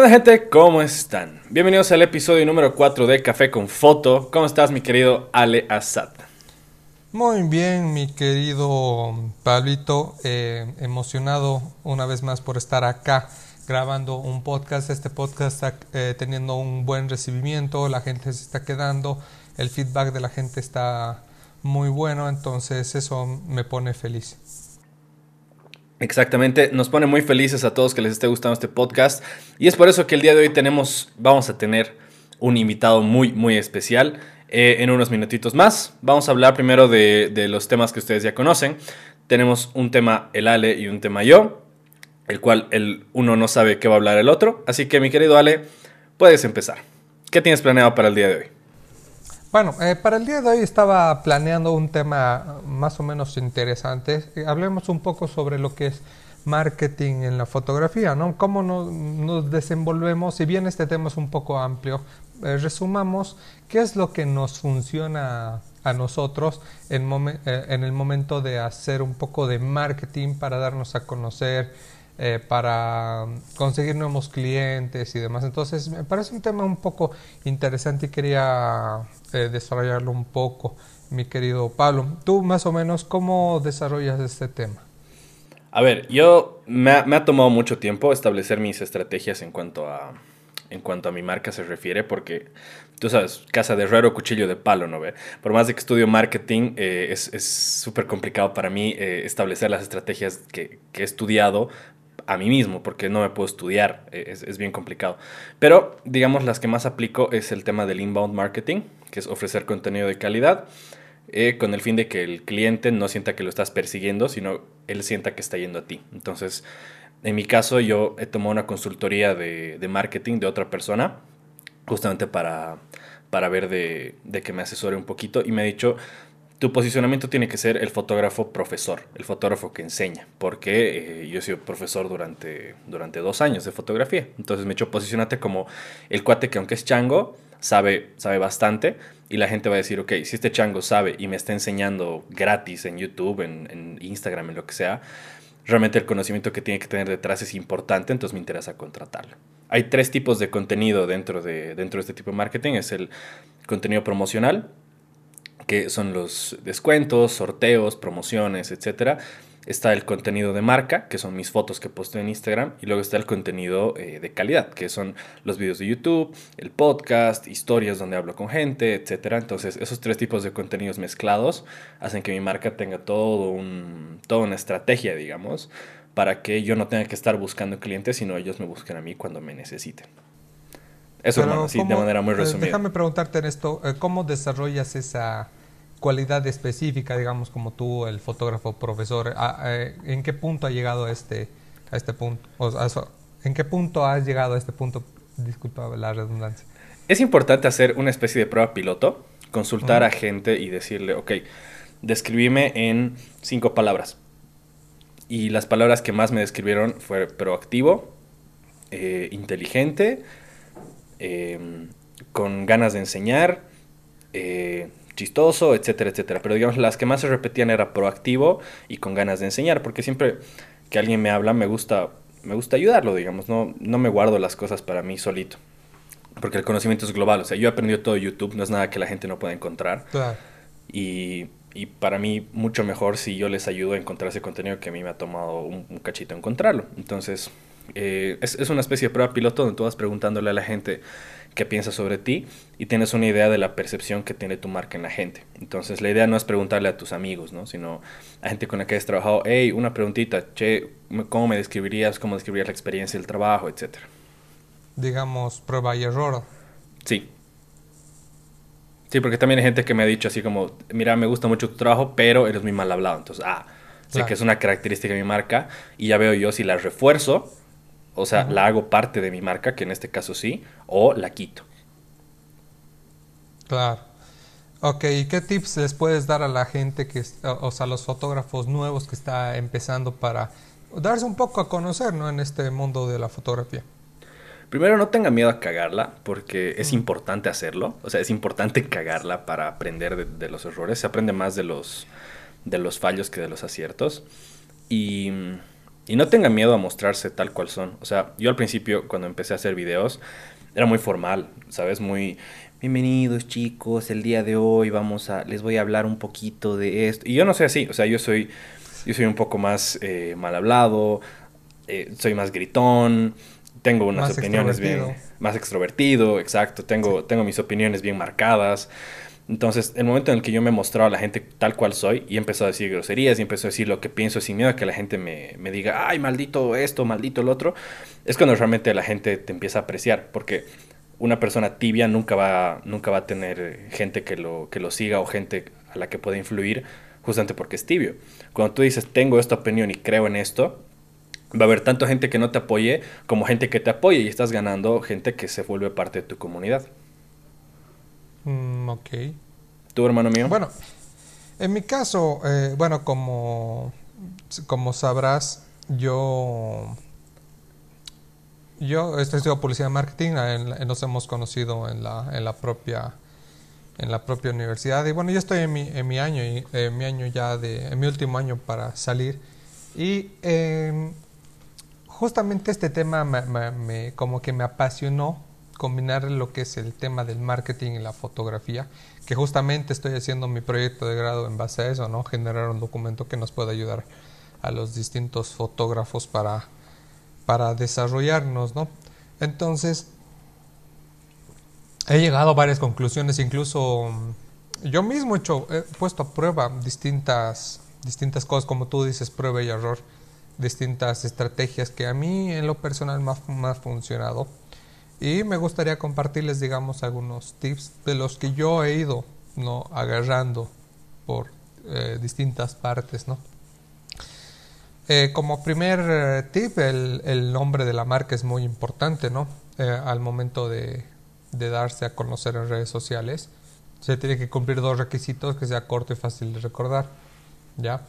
¿Qué onda gente? ¿Cómo están? Bienvenidos al episodio número 4 de Café con Foto. ¿Cómo estás mi querido Ale Assad? Muy bien, mi querido Pablito, eh, emocionado una vez más por estar acá grabando un podcast. Este podcast está eh, teniendo un buen recibimiento, la gente se está quedando, el feedback de la gente está muy bueno, entonces eso me pone feliz. Exactamente, nos pone muy felices a todos que les esté gustando este podcast y es por eso que el día de hoy tenemos, vamos a tener un invitado muy, muy especial. Eh, en unos minutitos más vamos a hablar primero de, de, los temas que ustedes ya conocen. Tenemos un tema el Ale y un tema yo, el cual el uno no sabe qué va a hablar el otro. Así que mi querido Ale, puedes empezar. ¿Qué tienes planeado para el día de hoy? Bueno, eh, para el día de hoy estaba planeando un tema más o menos interesante. Eh, hablemos un poco sobre lo que es marketing en la fotografía, ¿no? Cómo nos, desenvolvemos, si bien este tema es un poco amplio, eh, resumamos qué es lo que nos funciona a nosotros en, eh, en, el momento de hacer un poco de marketing para darnos a conocer, eh, para conseguir nuevos clientes y demás. Entonces, me parece un tema un poco interesante y quería eh, desarrollarlo un poco, mi querido Pablo. Tú, más o menos, ¿cómo desarrollas este tema? A ver, yo me ha, tomado mucho tiempo establecer mis estrategias en cuanto a en cuanto a mi marca se refiere, porque tú sabes, casa de herrero, cuchillo de palo, ¿no ve? Por más de que estudio marketing, eh, es súper complicado para mí eh, establecer las estrategias que, he estudiado a mí mismo, porque no me puedo estudiar, eh, es, es, bien complicado. Pero, digamos, las que más aplico es el tema del inbound marketing, que es ofrecer contenido de calidad, eh, con el fin de que el cliente no sienta que lo estás persiguiendo, sino él sienta que está yendo a ti. Entonces, en mi caso, yo he tomado una consultoría de, de marketing de otra persona, justamente para, para ver de, de que me asesore un poquito, y me ha dicho, tu posicionamiento tiene que ser el fotógrafo profesor, el fotógrafo que enseña, porque eh, yo he sido profesor durante, durante dos años de fotografía. Entonces me he hecho posicionarte como el cuate que aunque es chango, sabe, sabe bastante y la gente va a decir, ok, si este chango sabe y me está enseñando gratis en YouTube, en, en Instagram, en lo que sea, realmente el conocimiento que tiene que tener detrás es importante, entonces me interesa contratarlo. Hay tres tipos de contenido dentro de, dentro de este tipo de marketing. Es el contenido promocional, que son los descuentos, sorteos, promociones, etcétera. Está el contenido de marca, que son mis fotos que posteo en Instagram, y luego está el contenido eh, de calidad, que son los videos de YouTube, el podcast, historias donde hablo con gente, etcétera. Entonces, esos tres tipos de contenidos mezclados hacen que mi marca tenga todo un, toda una estrategia, digamos, para que yo no tenga que estar buscando clientes, sino ellos me busquen a mí cuando me necesiten. Eso, Pero hermano, sí, ¿cómo- de manera muy eh, resumida. Déjame preguntarte en esto, eh, ¿cómo desarrollas esa cualidad específica, digamos, como tú, el fotógrafo profesor? ¿En qué punto ha llegado a este, a este punto? O sea, ¿En qué punto has llegado a este punto? Disculpa la redundancia. Es importante hacer una especie de prueba piloto, consultar Ujú. a gente y decirle, ok, describime en cinco palabras. Y las palabras que más me describieron fue proactivo, eh, inteligente, eh, con ganas de enseñar, eh, chistoso, etcétera, etcétera. Pero digamos, las que más se repetían era proactivo y con ganas de enseñar, porque siempre que alguien me habla me gusta, me gusta ayudarlo, digamos, no, no me guardo las cosas para mí solito. Porque el conocimiento es global, o sea, yo he aprendido todo YouTube, no es nada que la gente no pueda encontrar. Claro. Y, y para mí mucho mejor si yo les ayudo a encontrar ese contenido que a mí me ha tomado un, un cachito encontrarlo. Entonces, eh, es, es, una especie de prueba piloto donde tú vas preguntándole a la gente qué piensa sobre ti y tienes una idea de la percepción que tiene tu marca en la gente. Entonces, la idea no es preguntarle a tus amigos, ¿no? sino a gente con la que has trabajado, hey, una preguntita, che, ¿cómo me describirías? ¿Cómo describirías la experiencia del trabajo? Etcétera. Digamos, prueba y error. Sí. Sí, porque también hay gente que me ha dicho así como, mira, me gusta mucho tu trabajo, pero eres muy mal hablado. Entonces, ah, sé Claro. que es una característica de mi marca y ya veo yo si la refuerzo, o sea, la hago parte de mi marca, que en este caso sí, o la quito. Claro. Ok, ¿y qué tips les puedes dar a la gente que, o o sea, a los fotógrafos nuevos que está empezando para darse un poco a conocer, ¿no? En este mundo de la fotografía. Primero, no tenga miedo a cagarla, porque es importante hacerlo. O sea, es importante cagarla para aprender de, de los errores. Se aprende más de los, de los fallos que de los aciertos. Y, y no tengan miedo a mostrarse tal cual son. O sea, yo al principio, cuando empecé a hacer videos, era muy formal, ¿sabes? Muy, bienvenidos chicos, el día de hoy vamos a, les voy a hablar un poquito de esto. Y yo no soy así, o sea, yo soy, yo soy un poco más eh, mal hablado, eh, soy más gritón, tengo unas opiniones bien, más extrovertido, exacto, tengo, tengo mis opiniones bien marcadas. Entonces, el momento en el que yo me mostraba a la gente tal cual soy y empezó a decir groserías y empezó a decir lo que pienso sin miedo a que la gente me, me diga, ay, maldito esto, maldito el otro, es cuando realmente la gente te empieza a apreciar. Porque una persona tibia nunca va, nunca va a tener gente que lo, que lo siga o gente a la que pueda influir justamente porque es tibio. Cuando tú dices, tengo esta opinión y creo en esto, va a haber tanto gente que no te apoye como gente que te apoye y estás ganando gente que se vuelve parte de tu comunidad. Mm, ok. ¿Tu hermano mío? Bueno, en mi caso, eh, bueno, como, como sabrás, yo, yo estudio publicidad y marketing, nos hemos conocido en la, en la propia en la propia universidad y bueno yo estoy en mi, en mi año y en mi año ya de en mi último año para salir y em, justamente este tema me, como que me apasionó combinar lo que es el tema del marketing y la fotografía, que justamente estoy haciendo mi proyecto de grado en base a eso, ¿no? Generar un documento que nos pueda ayudar a los distintos fotógrafos para, para desarrollarnos, ¿no? Entonces, he llegado a varias conclusiones, incluso mm, yo mismo he, hecho, he puesto a prueba distintas, distintas cosas, como tú dices, prueba y error, distintas estrategias que a mí en lo personal me ha funcionado y me gustaría compartirles, digamos, algunos tips de los que yo he ido ¿no? agarrando por eh, distintas partes, ¿no? Eh, como primer eh, tip, el, el, nombre de la marca es muy importante, ¿no? al momento de, de, darse a conocer en redes sociales, se tiene que cumplir dos requisitos que sea corto y fácil de recordar, ¿ya?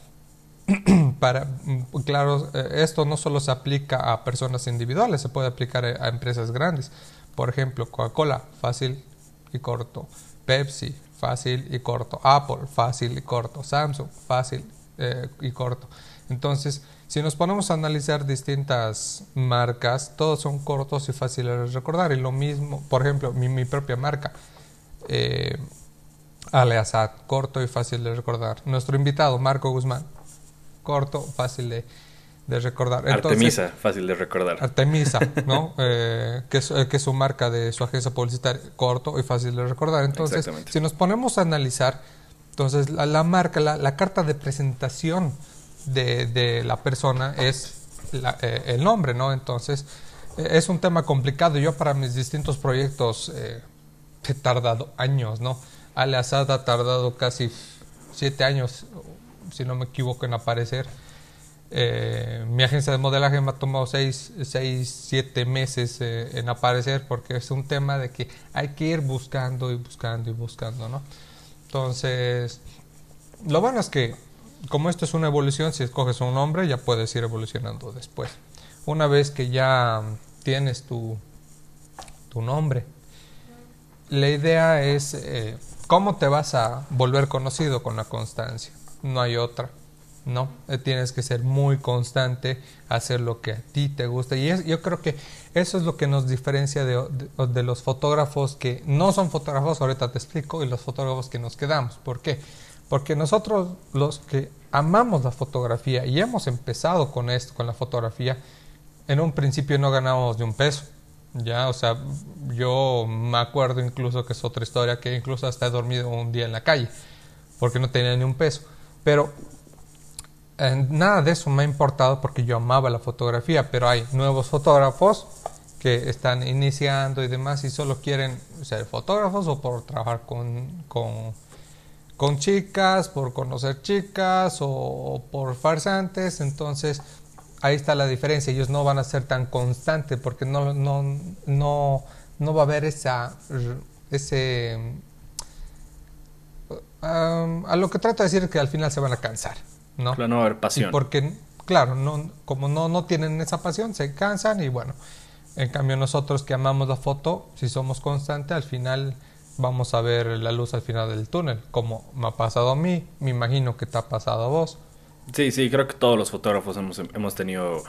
Para, mm, claro, eh, esto no solo se aplica a personas individuales, se puede aplicar a empresas grandes. Por ejemplo, Coca-Cola, fácil y corto. Pepsi, fácil y corto. Apple, fácil y corto. Samsung, fácil eh, y corto. Entonces, si nos ponemos a analizar distintas marcas, todos son cortos y fáciles de recordar. Y lo mismo, por ejemplo, mi, propia marca, eh, Aleazad, corto y fácil de recordar. Nuestro invitado, Marco Guzmán, corto, fácil de, recordar. Artemisa, fácil de recordar. Artemisa, ¿no? Eh, que, es, que, es, su marca de su agencia publicitaria, corto y fácil de recordar. Entonces, si nos ponemos a analizar, entonces la, marca, la, carta de presentación de, la persona es eh, el nombre, ¿no? Entonces, eh, es un tema complicado. Yo para mis distintos proyectos he tardado años, ¿no? Ale ha tardado casi siete años si no me equivoco, en aparecer. Eh, mi agencia de modelaje me ha tomado 6, 7 meses eh, en aparecer porque es un tema de que hay que ir buscando y buscando y buscando, ¿no? Entonces, lo bueno es que como esto es una evolución, si escoges un nombre ya puedes ir evolucionando después. Una vez que ya tienes tu, tu nombre, la idea es eh, cómo te vas a volver conocido con la constancia no hay otra. No, eh, tienes que ser muy constante, hacer lo que a ti te gusta. Y yo creo que eso es lo que nos diferencia de, los fotógrafos que no son fotógrafos, ahorita te explico, y los fotógrafos que nos quedamos. ¿Por qué? Porque nosotros los que amamos la fotografía y hemos empezado con esto, con la fotografía, en un principio no ganábamos de un peso. Ya, o sea, yo me acuerdo incluso que es otra historia, que incluso hasta he dormido un día en la calle, porque no tenía ni un peso. Pero eh, nada de eso me ha importado porque yo amaba la fotografía, pero hay nuevos fotógrafos que están iniciando y demás y solo quieren ser fotógrafos o por trabajar con, con, chicas, por conocer chicas o, por farsantes. Entonces ahí está la diferencia. Ellos no van a ser tan constantes porque no, no, no, no va a haber esa, ese a lo que trato de decir es que al final se van a cansar, ¿no? Claro, no va a haber pasión. porque, claro, no, como no, no tienen esa pasión, se cansan y bueno, en cambio nosotros que amamos la foto, si somos constantes, al final vamos a ver la luz al final del túnel, como me ha pasado a mí, me imagino que te ha pasado a vos. Sí, sí, creo que todos los fotógrafos hemos, hemos tenido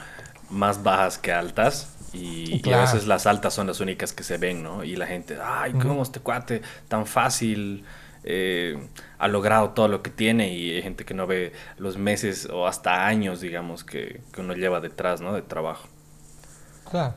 más bajas que altas. Y, a veces las altas son las únicas que se ven, ¿no? Y la gente, ay, ¿cómo este cuate tan fácil eh, ha logrado todo lo que tiene? Y hay gente que no ve los meses o hasta años, digamos, que, que uno lleva detrás, ¿no? De trabajo. Claro.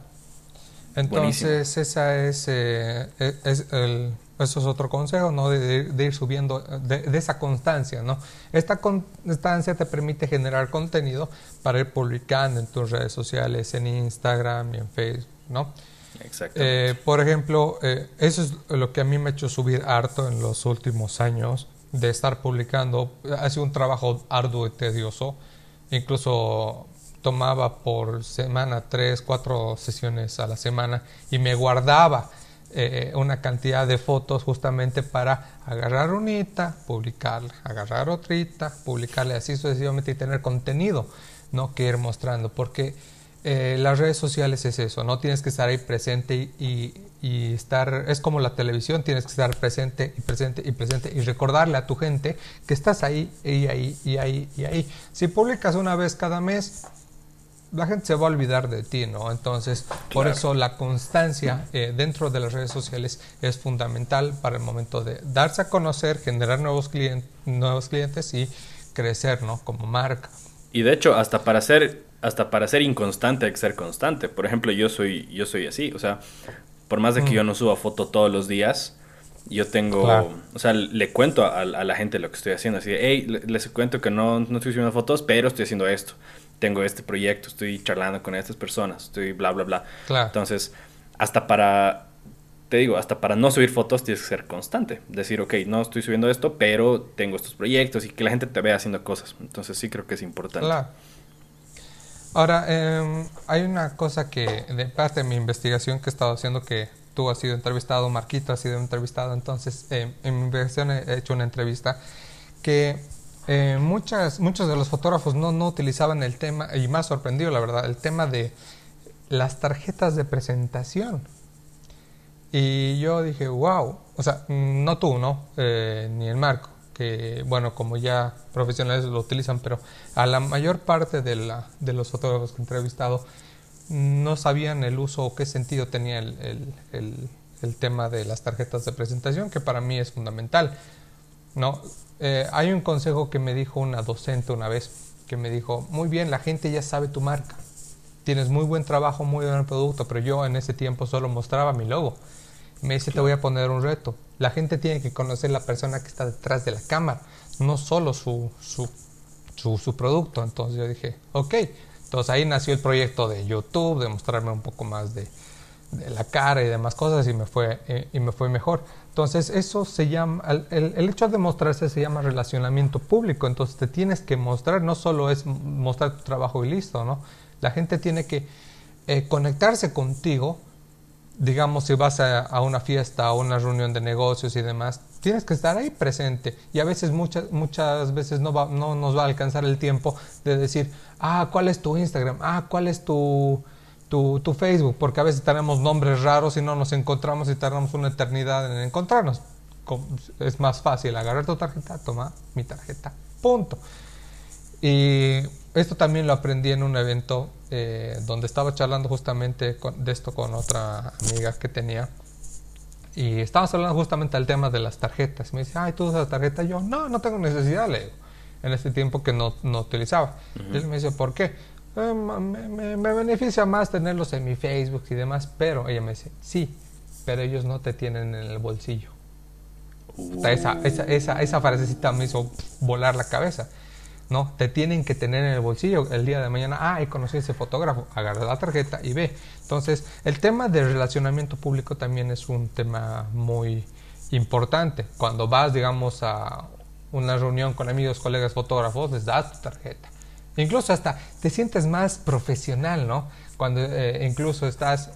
Entonces, esa es, eh, e, es el, eso es otro consejo, ¿no? De, ir subiendo, de, esa constancia, ¿no? Esta constancia te permite generar contenido para ir publicando en tus redes sociales, en Instagram y en Facebook, ¿no? Exacto. Eh, por ejemplo, eh, eso es lo que a mí me ha hecho subir harto en los últimos años, de estar publicando. Ha sido un trabajo arduo y tedioso. Incluso tomaba por semana tres, cuatro sesiones a la semana y me guardaba eh, una cantidad de fotos justamente para agarrar unita, publicarla, agarrar otrita, publicarla así sucesivamente y tener contenido ¿no? que ir mostrando. Porque eh, las redes sociales es eso, no tienes que estar ahí presente y, y, estar, es como la televisión, tienes que estar presente y presente y presente y recordarle a tu gente que estás ahí y ahí y ahí y ahí. Si publicas una vez cada mes, la gente se va a olvidar de ti, ¿no? Entonces, por eso la constancia eh, dentro de las redes sociales es fundamental para el momento de darse a conocer, generar nuevos, clientes nuevos clientes y crecer, ¿no? Como marca. Y de hecho, hasta para ser, hasta para ser inconstante hay que ser constante. Por ejemplo, yo soy, yo soy así, o sea, por más de que yo no suba foto todos los días, yo tengo, o sea, le cuento a, la gente lo que estoy haciendo. Así de, hey, les cuento que no, no estoy subiendo fotos, pero estoy haciendo esto tengo este proyecto, estoy charlando con estas personas, estoy bla, bla, bla. Entonces, hasta para, te digo, hasta para no subir fotos tienes que ser constante. Decir, ok, no estoy subiendo esto, pero tengo estos proyectos y que la gente te vea haciendo cosas. Entonces, sí creo que es importante. Claro. Ahora, em, hay una cosa que, de parte de mi investigación que he estado haciendo, que tú has sido entrevistado, Marquito ha sido entrevistado, entonces em, en mi investigación he hecho una entrevista que eh, muchas, muchos de los fotógrafos no, no utilizaban el tema, y más sorprendido la verdad, el tema de las tarjetas de presentación. Y yo dije, wow, o sea, no tú, ¿no? Eh, ni el Marco, que bueno, como ya profesionales lo utilizan, pero a la mayor parte de, la, de los fotógrafos que he entrevistado no sabían el uso o qué sentido tenía el, el, el, tema de las tarjetas de presentación, que para mí es fundamental. ¿no? Eh, hay un consejo que me dijo una docente una vez, que me dijo, muy bien, la gente ya sabe tu marca, tienes muy buen trabajo, muy buen producto, pero yo en ese tiempo solo mostraba mi logo. Me dice, te voy a poner un reto. La gente tiene que conocer la persona que está detrás de la cámara, no solo su, su, su, producto. Entonces yo dije, ok. Entonces ahí nació el proyecto de YouTube, de mostrarme un poco más de, de la cara y demás cosas y me fue, eh, y me fue mejor. Entonces, eso se llama, el, el, hecho de mostrarse se llama relacionamiento público. Entonces, te tienes que mostrar, no solo es mostrar tu trabajo y listo, ¿no? La gente tiene que eh, conectarse contigo. Digamos, si vas a, una fiesta, a una reunión de negocios y demás, tienes que estar ahí presente. Y a veces, muchas, muchas veces no, va, no nos va a alcanzar el tiempo de decir, ah, ¿cuál es tu Instagram? Ah, ¿cuál es tu tu, tu, Facebook, porque a veces tenemos nombres raros y no nos encontramos y tardamos una eternidad en encontrarnos. Es más fácil agarrar tu tarjeta, toma mi tarjeta, punto. Y esto también lo aprendí en un evento eh, donde estaba charlando justamente de esto con otra amiga que tenía. Y estábamos hablando justamente del tema de las tarjetas. Me dice, ay, ¿tú usas tarjeta? Yo, no, no tengo necesidad, le En este tiempo que no, no utilizaba. él me dice, ¿por qué? Eh, me, beneficia más tenerlos en mi Facebook y demás, pero ella me dice, sí, pero ellos no te tienen en el bolsillo. Esa, esa, esa, esa frasecita me hizo volar la cabeza. No, te tienen que tener en el bolsillo el día de mañana. Ah, y conocí a ese fotógrafo. Agarra la tarjeta y ve. Entonces, el tema del relacionamiento público también es un tema muy importante. Cuando vas, digamos, a una reunión con amigos, colegas fotógrafos, les das tu tarjeta. Incluso hasta te sientes más profesional, ¿no? Cuando eh, incluso estás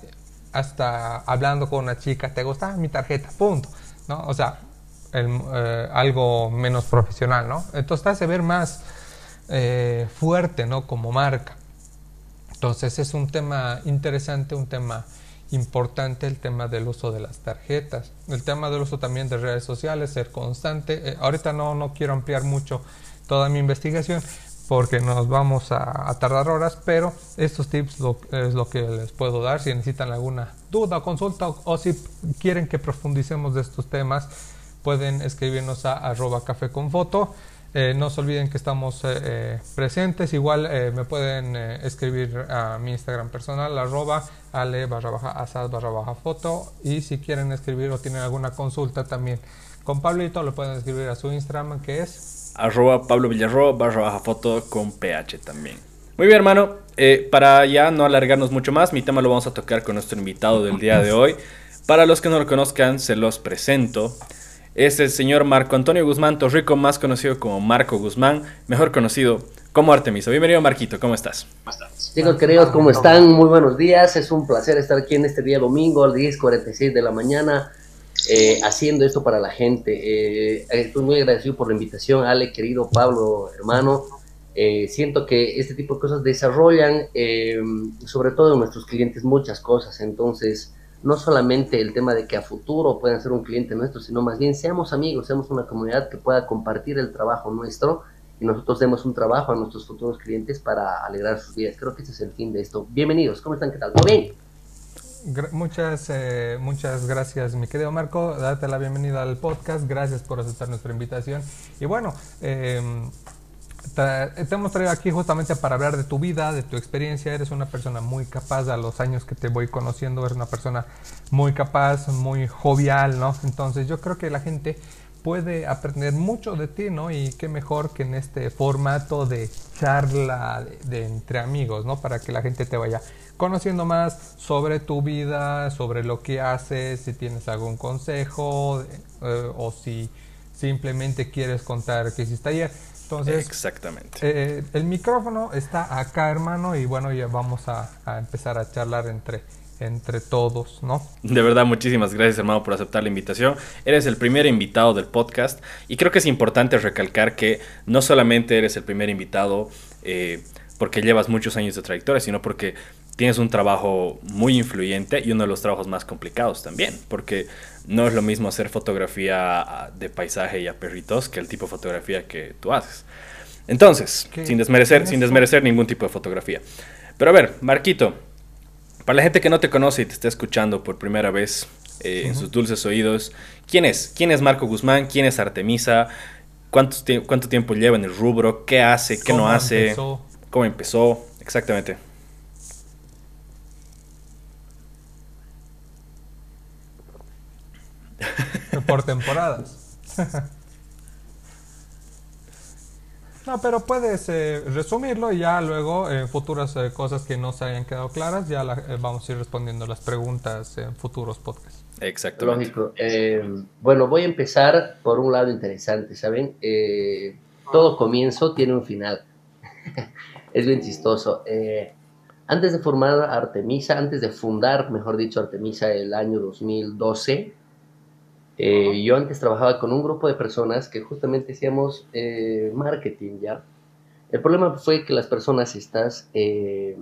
hasta hablando con una chica, te gusta mi tarjeta, punto, ¿no? O sea, eh, algo menos profesional, ¿no? Entonces te hace ver más eh, fuerte, ¿no? Como marca. Entonces es un tema interesante, un tema importante el tema del uso de las tarjetas, el tema del uso también de redes sociales, ser constante. ahorita no, no quiero ampliar mucho toda mi investigación, porque nos vamos a, tardar horas, pero estos tips es lo que les puedo dar. Si necesitan alguna duda, consulta o, si quieren que profundicemos de estos temas, pueden escribirnos a arroba café con foto. Eh, no se olviden que estamos eh, eh, presentes. Igual me pueden escribir a mi Instagram personal, arroba ale barra asad barra baja foto. Y si quieren escribir o tienen alguna consulta también con Pablito, lo pueden escribir a su Instagram que es arroba Pablo Villarro barra baja foto con PH también. Muy bien, hermano. Para ya no alargarnos mucho más, mi tema lo vamos a tocar con nuestro invitado del día de hoy. Para los que no lo conozcan, se los presento. Es el señor Marco Antonio Guzmán Torrico, más conocido como Marco Guzmán, mejor conocido como Artemisa. Bienvenido, Marquito, ¿cómo estás? Chicos queridos, ¿cómo están? Muy buenos días. Es un placer estar aquí en este día domingo, a las 10.46 de la mañana. Eh, haciendo esto para la gente. Eh, estoy muy agradecido por la invitación, Ale, querido Pablo, hermano. Eh, siento que este tipo de cosas desarrollan, sobre todo en nuestros clientes, muchas cosas. Entonces, no solamente el tema de que a futuro puedan ser un cliente nuestro, sino más bien seamos amigos, seamos una comunidad que pueda compartir el trabajo nuestro y nosotros demos un trabajo a nuestros futuros clientes para alegrar sus vidas. Creo que ese es el fin de esto. Bienvenidos, ¿cómo están? ¿Qué tal? ¿Todo bien? muchas, eh, muchas gracias, mi querido Marco. Date la bienvenida al podcast. Gracias por aceptar nuestra invitación. Y bueno, em, te, hemos traído aquí justamente para hablar de tu vida, de tu experiencia. Eres una persona muy capaz. A los años que te voy conociendo, eres una persona muy capaz, muy jovial, ¿no? Entonces, yo creo que la gente puede aprender mucho de ti, ¿no? Y qué mejor que en este formato de charla de, entre amigos, ¿no? Para que la gente te vaya conociendo más sobre tu vida, sobre lo que haces, si tienes algún consejo eh, o si simplemente quieres contar qué hiciste ayer. Entonces, exactamente. Eh, el micrófono está acá, hermano, y bueno, ya vamos a empezar a charlar entre entre todos, ¿no? De verdad, muchísimas gracias hermano por aceptar la invitación. Eres el primer invitado del podcast y creo que es importante recalcar que no solamente eres el primer invitado eh, porque llevas muchos años de trayectoria, sino porque tienes un trabajo muy influyente y uno de los trabajos más complicados también, porque no es lo mismo hacer fotografía de paisaje y a perritos que el tipo de fotografía que tú haces. Entonces, sin desmerecer, sin desmerecer ningún tipo de fotografía. Pero a ver, Marquito, para la gente que no te conoce y te está escuchando por primera vez eh, en sus dulces oídos, ¿quién es? ¿Quién es Marco Guzmán? ¿Quién es Artemisa? ¿Cuánto, ¿Cuánto tiempo lleva en el rubro? ¿Qué hace? ¿Qué no hace? ¿Cómo empezó? Exactamente. Por temporadas. No, pero puedes eh, resumirlo y ya luego en futuras eh, cosas que no se hayan quedado claras, ya eh, vamos a ir respondiendo las preguntas en futuros podcasts. Exacto. Lógico. bueno, voy a empezar por un lado interesante, ¿saben? todo comienzo tiene un final. es bien chistoso. antes de formar Artemisa, antes de fundar, mejor dicho, Artemisa el año 2012, eh, yo antes trabajaba con un grupo de personas que justamente hacíamos eh, marketing, ¿ya? El problema fue que las personas estas, eh,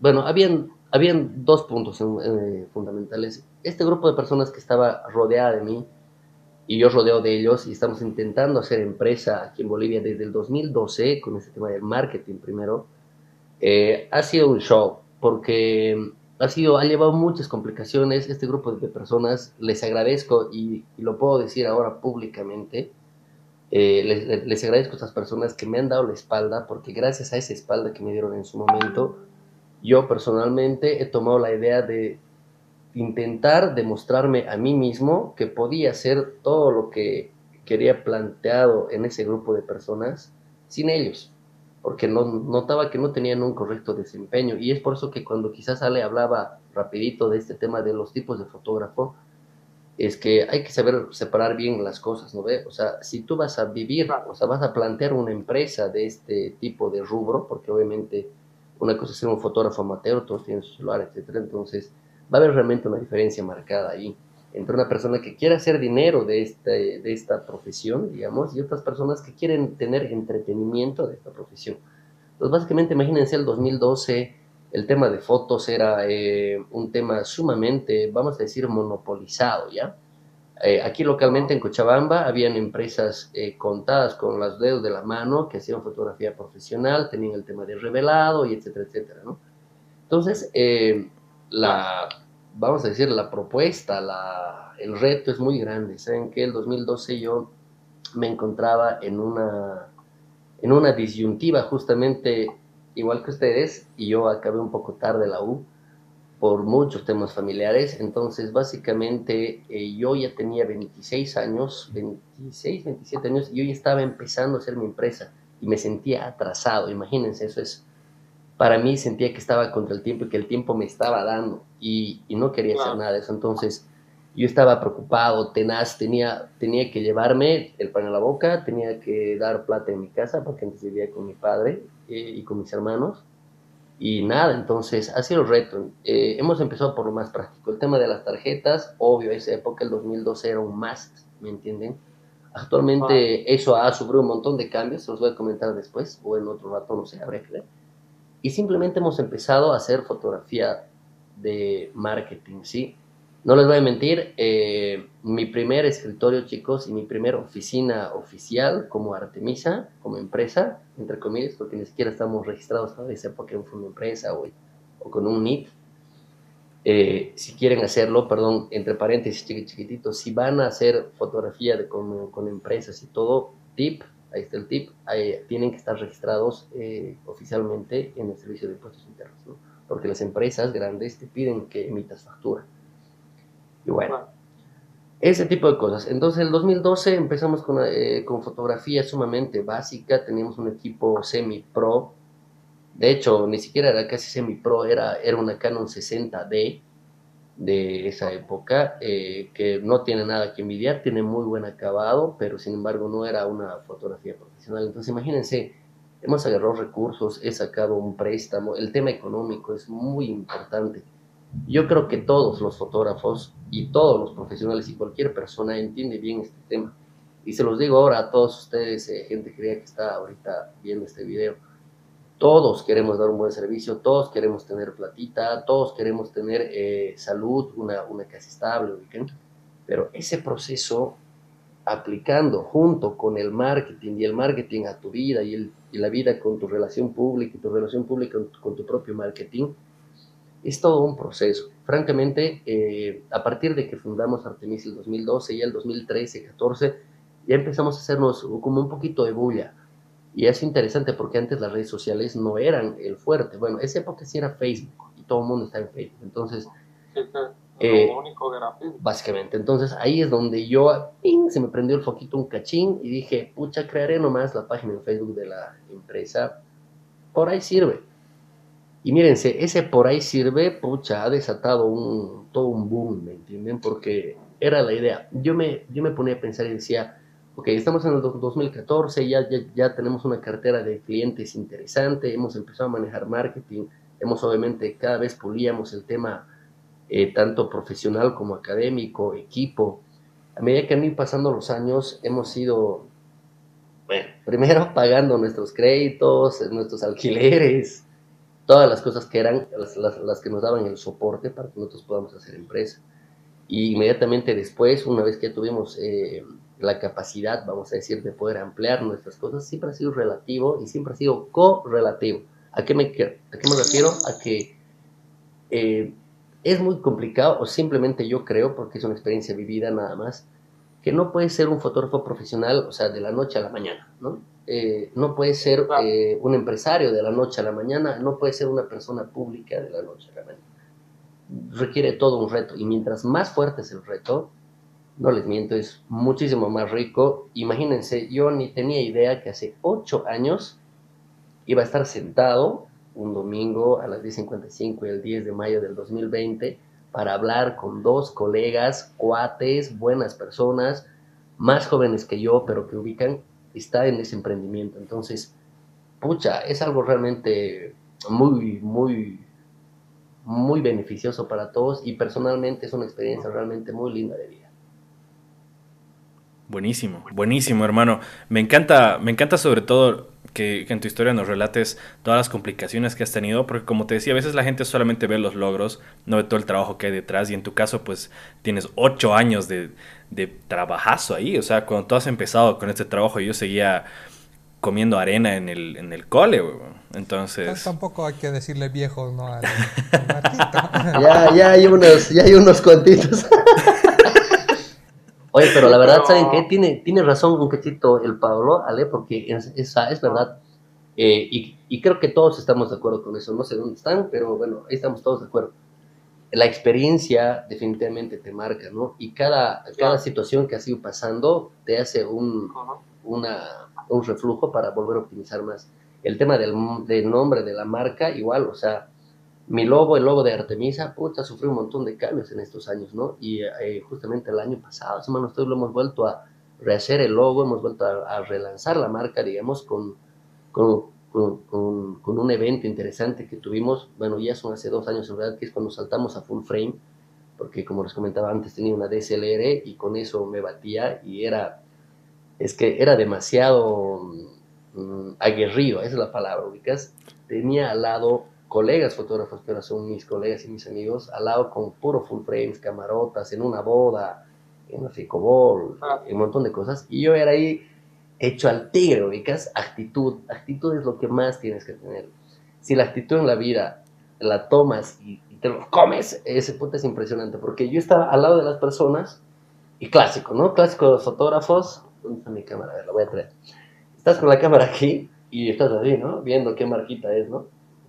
bueno, habían, habían dos puntos fundamentales. Este grupo de personas que estaba rodeada de mí y yo rodeo de ellos y estamos intentando hacer empresa aquí en Bolivia desde el 2012 con este tema de marketing primero, ha sido un show porque ha sido, ha llevado muchas complicaciones. Este grupo de personas, les agradezco y, lo puedo decir ahora públicamente. Eh, les, agradezco a estas personas que me han dado la espalda, porque gracias a esa espalda que me dieron en su momento, yo personalmente he tomado la idea de intentar demostrarme a mí mismo que podía hacer todo lo que quería planteado en ese grupo de personas sin ellos porque no, notaba que no tenían un correcto desempeño. Y es por eso que cuando quizás Ale hablaba rapidito de este tema de los tipos de fotógrafo, es que hay que saber separar bien las cosas, ¿no ve? O sea, si tú vas a vivir, o sea, vas a plantear una empresa de este tipo de rubro, porque obviamente una cosa es ser un fotógrafo amateur, todos tienen su celular, etcétera, entonces va a haber realmente una diferencia marcada ahí entre una persona que quiere hacer dinero de, este, de esta profesión, digamos, y otras personas que quieren tener entretenimiento de esta profesión. Entonces, básicamente, imagínense el 2012, el tema de fotos era eh, un tema sumamente, vamos a decir, monopolizado, ¿ya? Eh, aquí localmente en Cochabamba habían empresas eh, contadas con las dedos de la mano que hacían fotografía profesional, tenían el tema de revelado y etcétera, etcétera, ¿no? Entonces, eh, la, vamos a decir, la propuesta, la, el reto es muy grande. Saben que el 2012 yo me encontraba en una, en una disyuntiva justamente igual que ustedes y yo acabé un poco tarde la U por muchos temas familiares. Entonces, básicamente, eh, yo ya tenía 26 años, 26, 27 años, y yo ya estaba empezando a hacer mi empresa y me sentía atrasado. Imagínense, eso es, para mí sentía que estaba contra el tiempo y que el tiempo me estaba dando y, y no quería hacer nada de eso. Entonces, yo estaba preocupado, tenaz, tenía, tenía que llevarme el pan a la boca, tenía que dar plata en mi casa porque antes vivía con mi padre eh, y con mis hermanos y nada, entonces ha sido el reto. Eh, hemos empezado por lo más práctico. El tema de las tarjetas, obvio, esa época, el 2012 era un must, ¿me entienden? Actualmente eso ha sufrido un montón de cambios, se los voy a comentar después, o en otro rato, no sé, habrá que ver. Y simplemente hemos empezado a hacer fotografía de marketing, ¿sí? No les voy a mentir, eh, mi primer escritorio, chicos, y mi primera oficina oficial como Artemisa, como empresa, entre comillas, porque ni siquiera estamos registrados todavía esa época en una empresa o, o con un NIT. Eh, si quieren hacerlo, perdón, entre paréntesis chiquititos, si van a hacer fotografía con, con, empresas y todo, tip, ahí está el tip, tienen que estar registrados eh, oficialmente en el servicio de impuestos internos, ¿no? porque las empresas grandes te piden que emitas factura. Y bueno, ese tipo de cosas. Entonces, en el 2012 empezamos con, eh, con fotografía sumamente básica, teníamos un equipo semi-pro. De hecho, ni siquiera era casi semi-pro, era, era una Canon 60D de esa época, eh, que no tiene nada que envidiar, tiene muy buen acabado, pero sin embargo no era una fotografía profesional. Entonces, imagínense, hemos agarrado recursos, he sacado un préstamo, el tema económico es muy importante yo creo que todos los fotógrafos y todos los profesionales y cualquier persona entiende bien este tema. Y se los digo ahora a todos ustedes, eh, gente querida que está ahorita viendo este video. Todos queremos dar un buen servicio, todos queremos tener platita, todos queremos tener eh, salud, una, una casa estable, pero ese proceso aplicando junto con el marketing y el marketing a tu vida y, la vida con tu relación pública y tu relación pública con, con tu propio marketing, es todo un proceso. Francamente, eh, a partir de que fundamos Artemis el 2012 y el 2013, 14, ya empezamos a hacernos como un poquito de bulla. Y es interesante porque antes las redes sociales no eran el fuerte. Bueno, esa época sí era Facebook y todo el mundo estaba en Facebook. Entonces, eh, único era Facebook. Básicamente, entonces ahí es donde yo, se me prendió el foquito un cachín y dije, pucha, crearé nomás la página en Facebook de la empresa. Por ahí sirve. Y mírense, ese por ahí sirve, pucha, ha desatado un, todo un boom, ¿me entienden? Porque era la idea. Yo me, yo me ponía a pensar y decía, ok, estamos en el 2014, ya, ya, ya tenemos una cartera de clientes interesante, hemos empezado a manejar marketing, hemos obviamente cada vez pulíamos el tema eh, tanto profesional como académico, equipo. A medida que han ido pasando los años, hemos ido, bueno, primero pagando nuestros créditos, nuestros alquileres, todas las cosas que eran las, las, que nos daban el soporte para que nosotros podamos hacer empresa. Y inmediatamente después, una vez que tuvimos eh, la capacidad, vamos a decir, de poder ampliar nuestras cosas, siempre ha sido relativo y siempre ha sido correlativo. ¿A qué me, a qué me refiero? A que eh, es muy complicado, o simplemente yo creo, porque es una experiencia vivida nada más, que no puede ser un fotógrafo profesional, o sea, de la noche a la mañana, ¿no? Eh, no puede ser eh, un empresario de la noche a la mañana, no puede ser una persona pública de la noche a la mañana. Requiere todo un reto y mientras más fuerte es el reto, no les miento, es muchísimo más rico. Imagínense, yo ni tenía idea que hace ocho años iba a estar sentado un domingo a las 10.55 y el 10 de mayo del 2020 para hablar con dos colegas, cuates, buenas personas, más jóvenes que yo, pero que ubican está en ese emprendimiento. Entonces, pucha, es algo realmente muy, muy, muy beneficioso para todos y personalmente es una experiencia realmente muy linda de vida. Buenísimo, buenísimo, hermano. Me encanta, me encanta sobre todo que, en tu historia nos relates todas las complicaciones que has tenido, porque como te decía, a veces la gente solamente ve los logros, no ve todo el trabajo que hay detrás, y en tu caso, pues tienes ocho años de, de trabajazo ahí, o sea, cuando tú has empezado con este trabajo, yo seguía comiendo arena en el, en el cole, Entonces... Tampoco hay que decirle viejo, ¿no? Al, ya, ya hay unos, ya hay unos cuantitos. Oye, pero la verdad, ¿saben qué? Tiene, tiene razón un cachito el Pablo, Ale, porque es, es, verdad. Eh, y, y, creo que todos estamos de acuerdo con eso. No sé dónde están, pero bueno, ahí estamos todos de acuerdo. La experiencia definitivamente te marca, ¿no? Y cada, cada situación que ha sido pasando te hace un, una, un reflujo para volver a optimizar más. El tema del, del nombre de la marca, igual, o sea, mi logo, el logo de Artemisa, puta, sufrió un montón de cambios en estos años, ¿no? Y eh, justamente el año pasado, si mal no lo hemos vuelto a rehacer el logo, hemos vuelto a, relanzar la marca, digamos, con, con, con, con, un evento interesante que tuvimos, bueno, ya son hace dos años en realidad, que es cuando saltamos a full frame, porque como les comentaba antes tenía una DSLR y con eso me batía y era, es que era demasiado mm, aguerrido, esa es la palabra, ubicas, tenía al lado colegas fotógrafos que ahora son mis colegas y mis amigos, al lado con puro full frames, camarotas, en una boda, en un ficobol, ah. un montón de cosas. Y yo era ahí hecho al tigre, ubicas, actitud. Actitud es lo que más tienes que tener. Si la actitud en la vida la tomas y, te lo comes, ese puto es impresionante, porque yo estaba al lado de las personas, y clásico, ¿no? Clásico de los fotógrafos. ¿Dónde está mi cámara? A ver, la voy a traer. Estás con la cámara aquí y estás así, ¿no? Viendo qué marquita es, ¿no?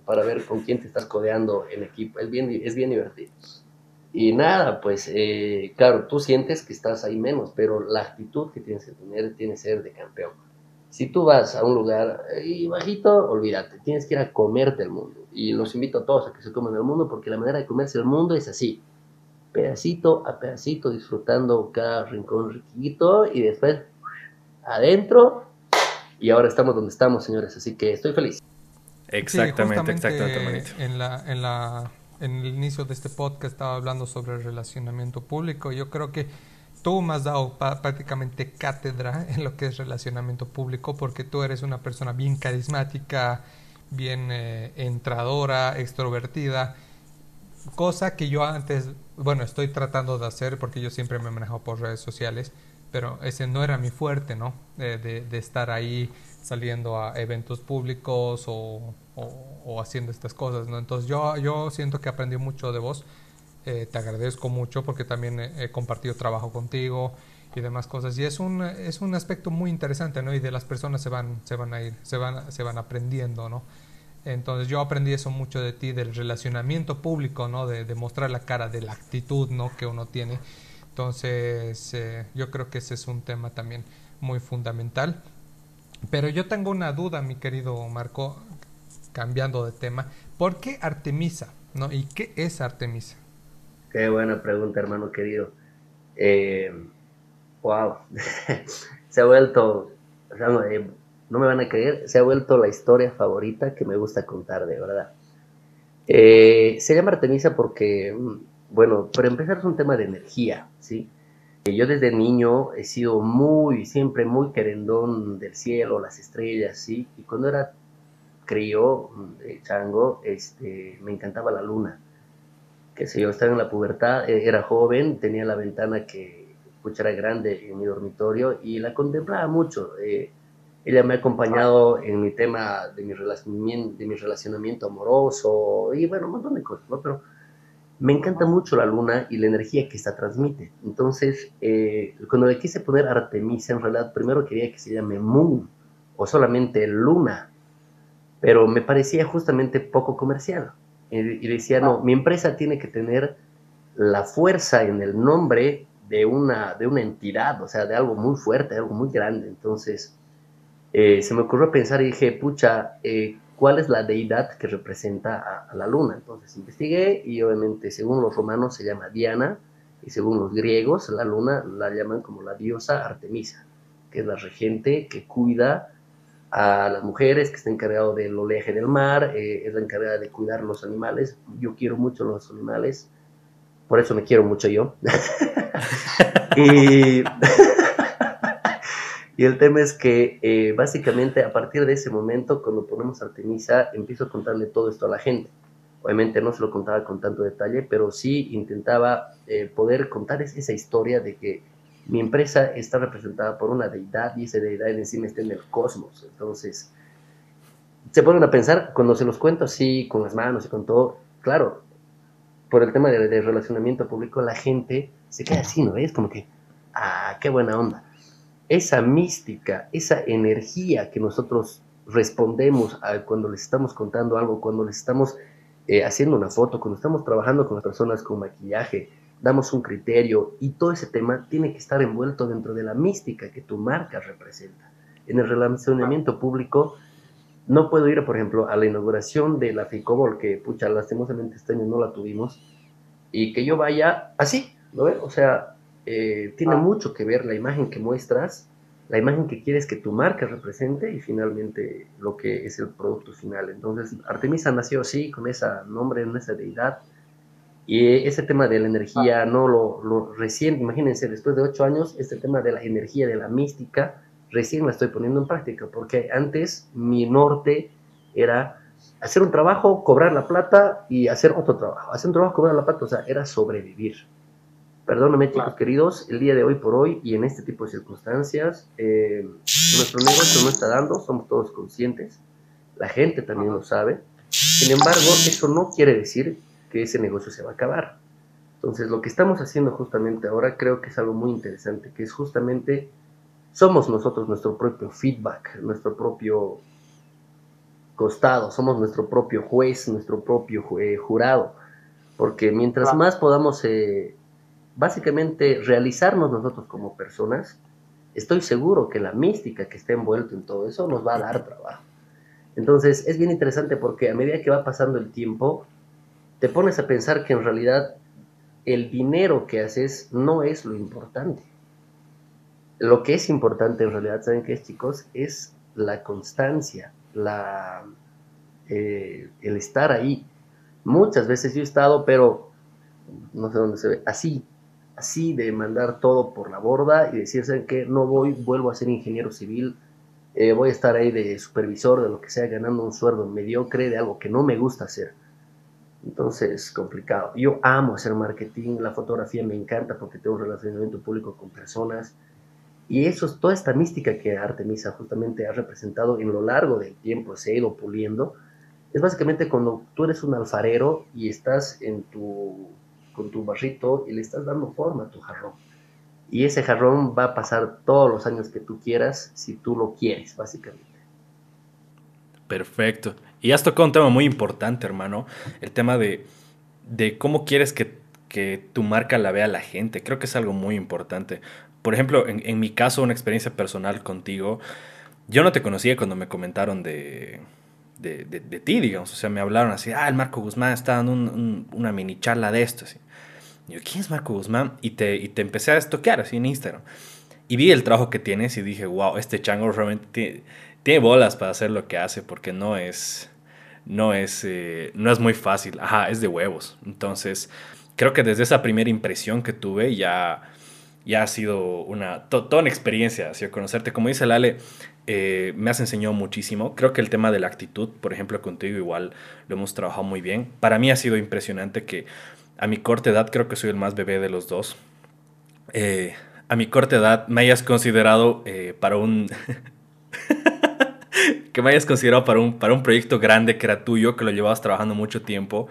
Para ver con quién te estás codeando en equipo. Es bien, es bien divertido. Y nada, pues eh, claro, tú sientes que estás ahí menos, pero la actitud que tienes que tener tiene que ser de campeón. Si tú vas a un lugar eh, y bajito, olvídate, tienes que ir a comerte el mundo. Y los invito a todos a que se coman el mundo porque la manera de comerse el mundo es así, pedacito a pedacito, disfrutando cada rincón riquito y después adentro. Y ahora estamos donde estamos, señores, así que estoy feliz. Exactamente, exactamente, En, la, en, la, en el inicio de este podcast estaba hablando sobre el relacionamiento público. Yo creo que tú me has dado prácticamente cátedra en lo que es relacionamiento público porque tú eres una persona bien carismática, bien eh, entradora, extrovertida, cosa que yo antes, bueno, estoy tratando de hacer porque yo siempre me he manejado por redes sociales, pero ese no era mi fuerte, ¿no? de, de estar ahí saliendo a eventos públicos o, o, haciendo estas cosas, ¿no? Entonces yo, yo siento que aprendí mucho de vos, eh, te agradezco mucho porque también he, compartido trabajo contigo y demás cosas y es un, es un aspecto muy interesante, ¿no? Y de las personas se van, se van a ir, se van, se van aprendiendo, ¿no? Entonces yo aprendí eso mucho de ti, del relacionamiento público, ¿no? De, de mostrar la cara, de la actitud, ¿no? Que uno tiene. Entonces eh, yo creo que ese es un tema también muy fundamental. Pero yo tengo una duda, mi querido Marco, cambiando de tema. ¿Por qué Artemisa? ¿No? ¿Y qué es Artemisa? Qué buena pregunta, hermano querido. Eh, wow. se ha vuelto, eh, no me van a creer, se ha vuelto la historia favorita que me gusta contar, de verdad. Eh, se llama Artemisa porque, mm, bueno, para empezar es un tema de energía, ¿sí? Yo desde niño he sido muy, siempre muy querendón del cielo, las estrellas, ¿sí? Y cuando era crío, de chango, este, me encantaba la luna. Que sé yo, estaba en la pubertad, e, era joven, tenía la ventana que pucha, era grande en mi dormitorio y la contemplaba mucho. Eh, ella me ha acompañado en mi tema de mi, de mi relacionamiento amoroso y bueno, un montón de cosas, ¿no? Pero me encanta mucho la luna y la energía que esta transmite. Entonces, eh, cuando le quise poner Artemisa, en realidad primero quería que se llame Moon o solamente Luna, pero me parecía justamente poco comercial. Y, decía, no, mi empresa tiene que tener la fuerza en el nombre de una, de una entidad, o sea, de algo muy fuerte, algo muy grande. Entonces, eh, se me ocurrió pensar y dije, pucha, eh, cuál es la deidad que representa a, la luna. Entonces investigué y obviamente según los romanos se llama Diana y según los griegos la luna la llaman como la diosa Artemisa, que es la regente que cuida a las mujeres, que está encargado del oleaje del mar, eh, es la encargada de cuidar los animales. Yo quiero mucho los animales, por eso me quiero mucho yo. y Y el tema es que eh, básicamente a partir de ese momento, cuando ponemos Artemisa, empiezo a contarle todo esto a la gente. Obviamente no se lo contaba con tanto detalle, pero sí intentaba eh, poder contar esa historia de que mi empresa está representada por una deidad y esa deidad encima está en el cosmos. Entonces, se ponen a pensar, cuando se los cuento así, con las manos y con todo, claro, por el tema de, relacionamiento público, la gente se queda así, ¿no? Es como que, ah, qué buena onda. Esa mística, esa energía que nosotros respondemos a cuando les estamos contando algo, cuando les estamos eh, haciendo una foto, cuando estamos trabajando con las personas con maquillaje, damos un criterio y todo ese tema tiene que estar envuelto dentro de la mística que tu marca representa. En el relacionamiento público, no puedo ir, por ejemplo, a la inauguración de la FICOBOL, que, pucha, lastimosamente este año no la tuvimos, y que yo vaya así, ¿no ves? O sea, eh, tiene ah. mucho que ver la imagen que muestras, la imagen que quieres que tu marca represente y finalmente lo que es el producto final. Entonces, Artemisa nació así, con ese nombre, con esa deidad, y ese tema de la energía, ah. no lo, lo recién, imagínense, después de ocho años, este tema de la energía, de la mística, recién la estoy poniendo en práctica, porque antes mi norte era hacer un trabajo, cobrar la plata y hacer otro trabajo. Hacer un trabajo, cobrar la plata, o sea, era sobrevivir. Perdóname, chicos queridos, el día de hoy por hoy y en este tipo de circunstancias, eh, nuestro negocio no está dando, somos todos conscientes, la gente también lo sabe. Sin embargo, eso no quiere decir que ese negocio se va a acabar. Entonces, lo que estamos haciendo justamente ahora creo que es algo muy interesante, que es justamente somos nosotros nuestro propio feedback, nuestro propio costado, somos nuestro propio juez, nuestro propio jurado, porque mientras más podamos eh, básicamente realizarnos nosotros como personas, estoy seguro que la mística que está envuelta en todo eso nos va a dar trabajo. Entonces es bien interesante porque a medida que va pasando el tiempo, te pones a pensar que en realidad el dinero que haces no es lo importante lo que es importante en realidad, ¿saben qué es, chicos? Es la constancia, la, eh, el estar ahí. Muchas veces yo he estado, pero no sé dónde se ve, así, así de mandar todo por la borda y decir, ¿saben qué? No voy, vuelvo a ser ingeniero civil, eh, voy a estar ahí de supervisor, de lo que sea, ganando un sueldo mediocre de algo que no me gusta hacer. Entonces, complicado. Yo amo hacer marketing, la fotografía me encanta porque tengo un relacionamiento público con personas y eso es toda esta mística que Artemisa justamente ha representado en lo largo del tiempo, se ha ido puliendo. Es básicamente cuando tú eres un alfarero y estás en tu, con tu barrito y le estás dando forma a tu jarrón. Y ese jarrón va a pasar todos los años que tú quieras si tú lo quieres, básicamente. Perfecto. Y has tocado un tema muy importante, hermano. El tema de, de cómo quieres que, que tu marca la vea la gente. Creo que es algo muy importante por ejemplo, en, mi caso, una experiencia personal contigo, yo no te conocía cuando me comentaron de, de, ti, digamos. O sea, me hablaron así, ah, el Marco Guzmán está dando una mini charla de esto. Así. Y yo, ¿quién es Marco Guzmán? Y te, y te empecé a estoquear así en Instagram. Y vi el trabajo que tienes y dije, wow, este chango realmente tiene, bolas para hacer lo que hace porque no es, no es, eh, no es muy fácil. Ajá, es de huevos. Entonces, creo que desde esa primera impresión que tuve ya ya ha sido una, toda una experiencia, conocerte. Como dice Lale, eh, me has enseñado muchísimo. Creo que el tema de la actitud, por ejemplo, contigo igual lo hemos trabajado muy bien. Para mí ha sido impresionante que a mi corta edad, creo que soy el más bebé de los dos, eh, a mi corta edad me hayas considerado eh, para un... que me hayas considerado para un, para un proyecto grande que era tuyo, que lo llevabas trabajando mucho tiempo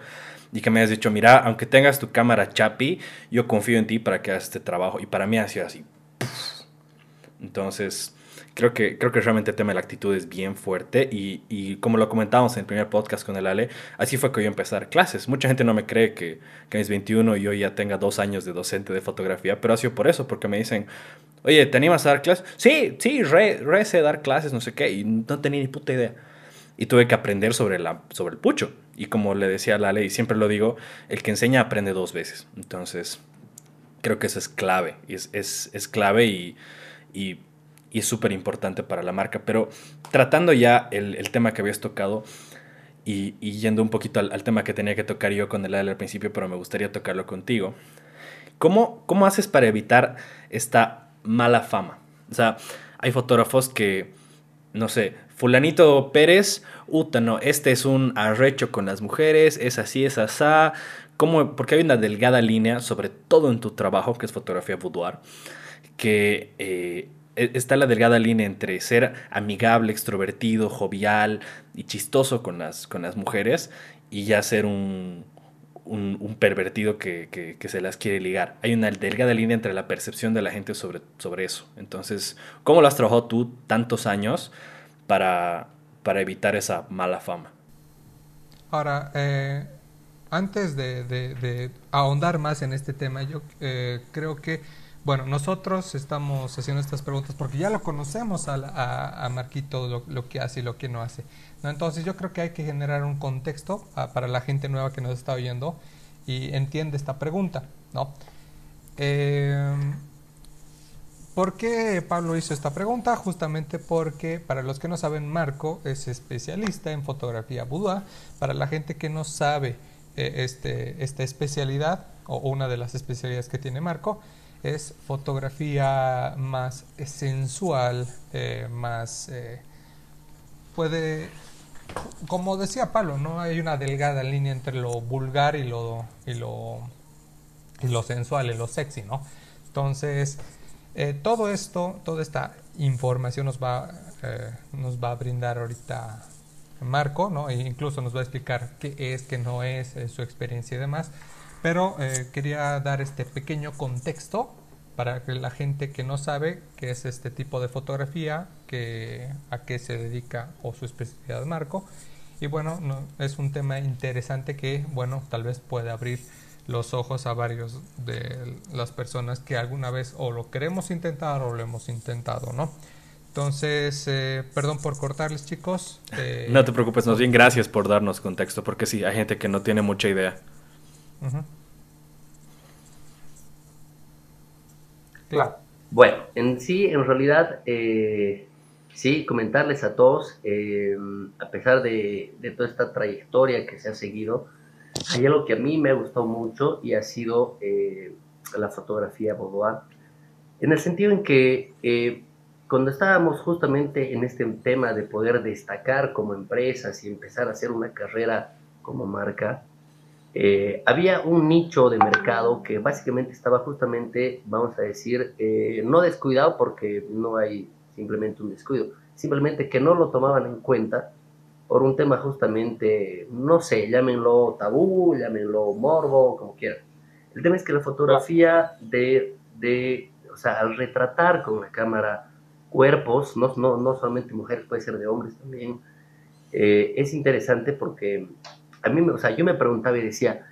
y que me has dicho, mira, aunque tengas tu cámara chapi, yo confío en ti para que hagas este trabajo. Y para mí ha sido así. Entonces, creo que, creo que realmente el tema de la actitud es bien fuerte y, y, como lo comentábamos en el primer podcast con el Ale, así fue que yo empecé a dar clases. Mucha gente no me cree que, que a mis 21 yo ya tenga dos años de docente de fotografía, pero ha sido por eso, porque me dicen, oye, ¿te animas a dar clases? Sí, sí, re, re sé dar clases, no sé qué, y no tenía ni puta idea. Y tuve que aprender sobre, la, sobre el pucho. Y como le decía a Lale, y siempre lo digo, el que enseña aprende dos veces. Entonces, creo que eso es clave. Es, es, es clave y, y, y es súper importante para la marca. Pero tratando ya el, el tema que habías tocado y, y yendo un poquito al, al, tema que tenía que tocar yo con el al principio, pero me gustaría tocarlo contigo. ¿Cómo, ¿Cómo haces para evitar esta mala fama? O sea, hay fotógrafos que, no sé, fulanito Pérez, uta, no, este es un arrecho con las mujeres, es así, es asá. ¿Cómo? Porque hay una delgada línea, sobre todo en tu trabajo, que es fotografía boudoir, que eh, está la delgada línea entre ser amigable, extrovertido, jovial y chistoso con las, con las mujeres y ya ser un, un, pervertido que, se las quiere ligar. Hay una delgada línea entre la percepción de la gente sobre, sobre eso. Entonces, ¿cómo lo has trabajado tú tantos años para, para evitar esa mala fama? Ahora, eh, antes de, ahondar más en este tema, yo eh, creo que, bueno, nosotros estamos haciendo estas preguntas porque ya lo conocemos a, Marquito, lo, que hace y lo que no hace. Entonces yo creo que hay que generar un contexto ah, para la gente nueva que nos está oyendo y entiende esta pregunta. ¿no? Em, ¿Por qué Pablo hizo esta pregunta? Justamente porque, para los que no saben, Marco es especialista en fotografía boudoir. Para la gente que no sabe eh, este, esta especialidad, o una de las especialidades que tiene Marco, es fotografía más sensual, eh, más... Eh, puede como decía Pablo, ¿no? Hay una delgada línea entre lo vulgar y lo, y lo, y lo sensual y lo sexy, ¿no? Entonces, eh, todo esto, toda esta información nos va, nos va a brindar ahorita Marco, ¿no? E incluso nos va a explicar qué es, qué no es, su experiencia y demás. Pero quería dar este pequeño contexto para que la gente que no sabe qué es este tipo de fotografía, que, a qué se dedica o su especialidad marco. Y bueno, no, es un tema interesante que, bueno, tal vez puede abrir los ojos a varios de las personas que alguna vez o lo queremos intentar o lo hemos intentado, ¿no? Entonces, eh, perdón por cortarles, chicos. Eh, no te preocupes, más bien gracias por darnos contexto, porque sí, hay gente que no tiene mucha idea. Claro. Bueno, en sí, en realidad, eh, sí, comentarles a todos, eh, a pesar de, toda esta trayectoria que se ha seguido, hay algo que a mí me ha gustado mucho y ha sido eh, la fotografía boudoir, en el sentido en que cuando estábamos justamente en este tema de poder destacar como empresas y empezar a hacer una carrera como marca, eh, había un nicho de mercado que básicamente estaba justamente, vamos a decir, eh, no descuidado porque no hay simplemente un descuido, simplemente que no lo tomaban en cuenta por un tema justamente, no sé, llámenlo tabú, llámenlo morbo, como quieran. El tema es que la fotografía de, de o sea, al retratar con la cámara cuerpos, no, no, no solamente mujeres, puede ser de hombres también, eh, es interesante porque a mí, o sea, yo me preguntaba y decía,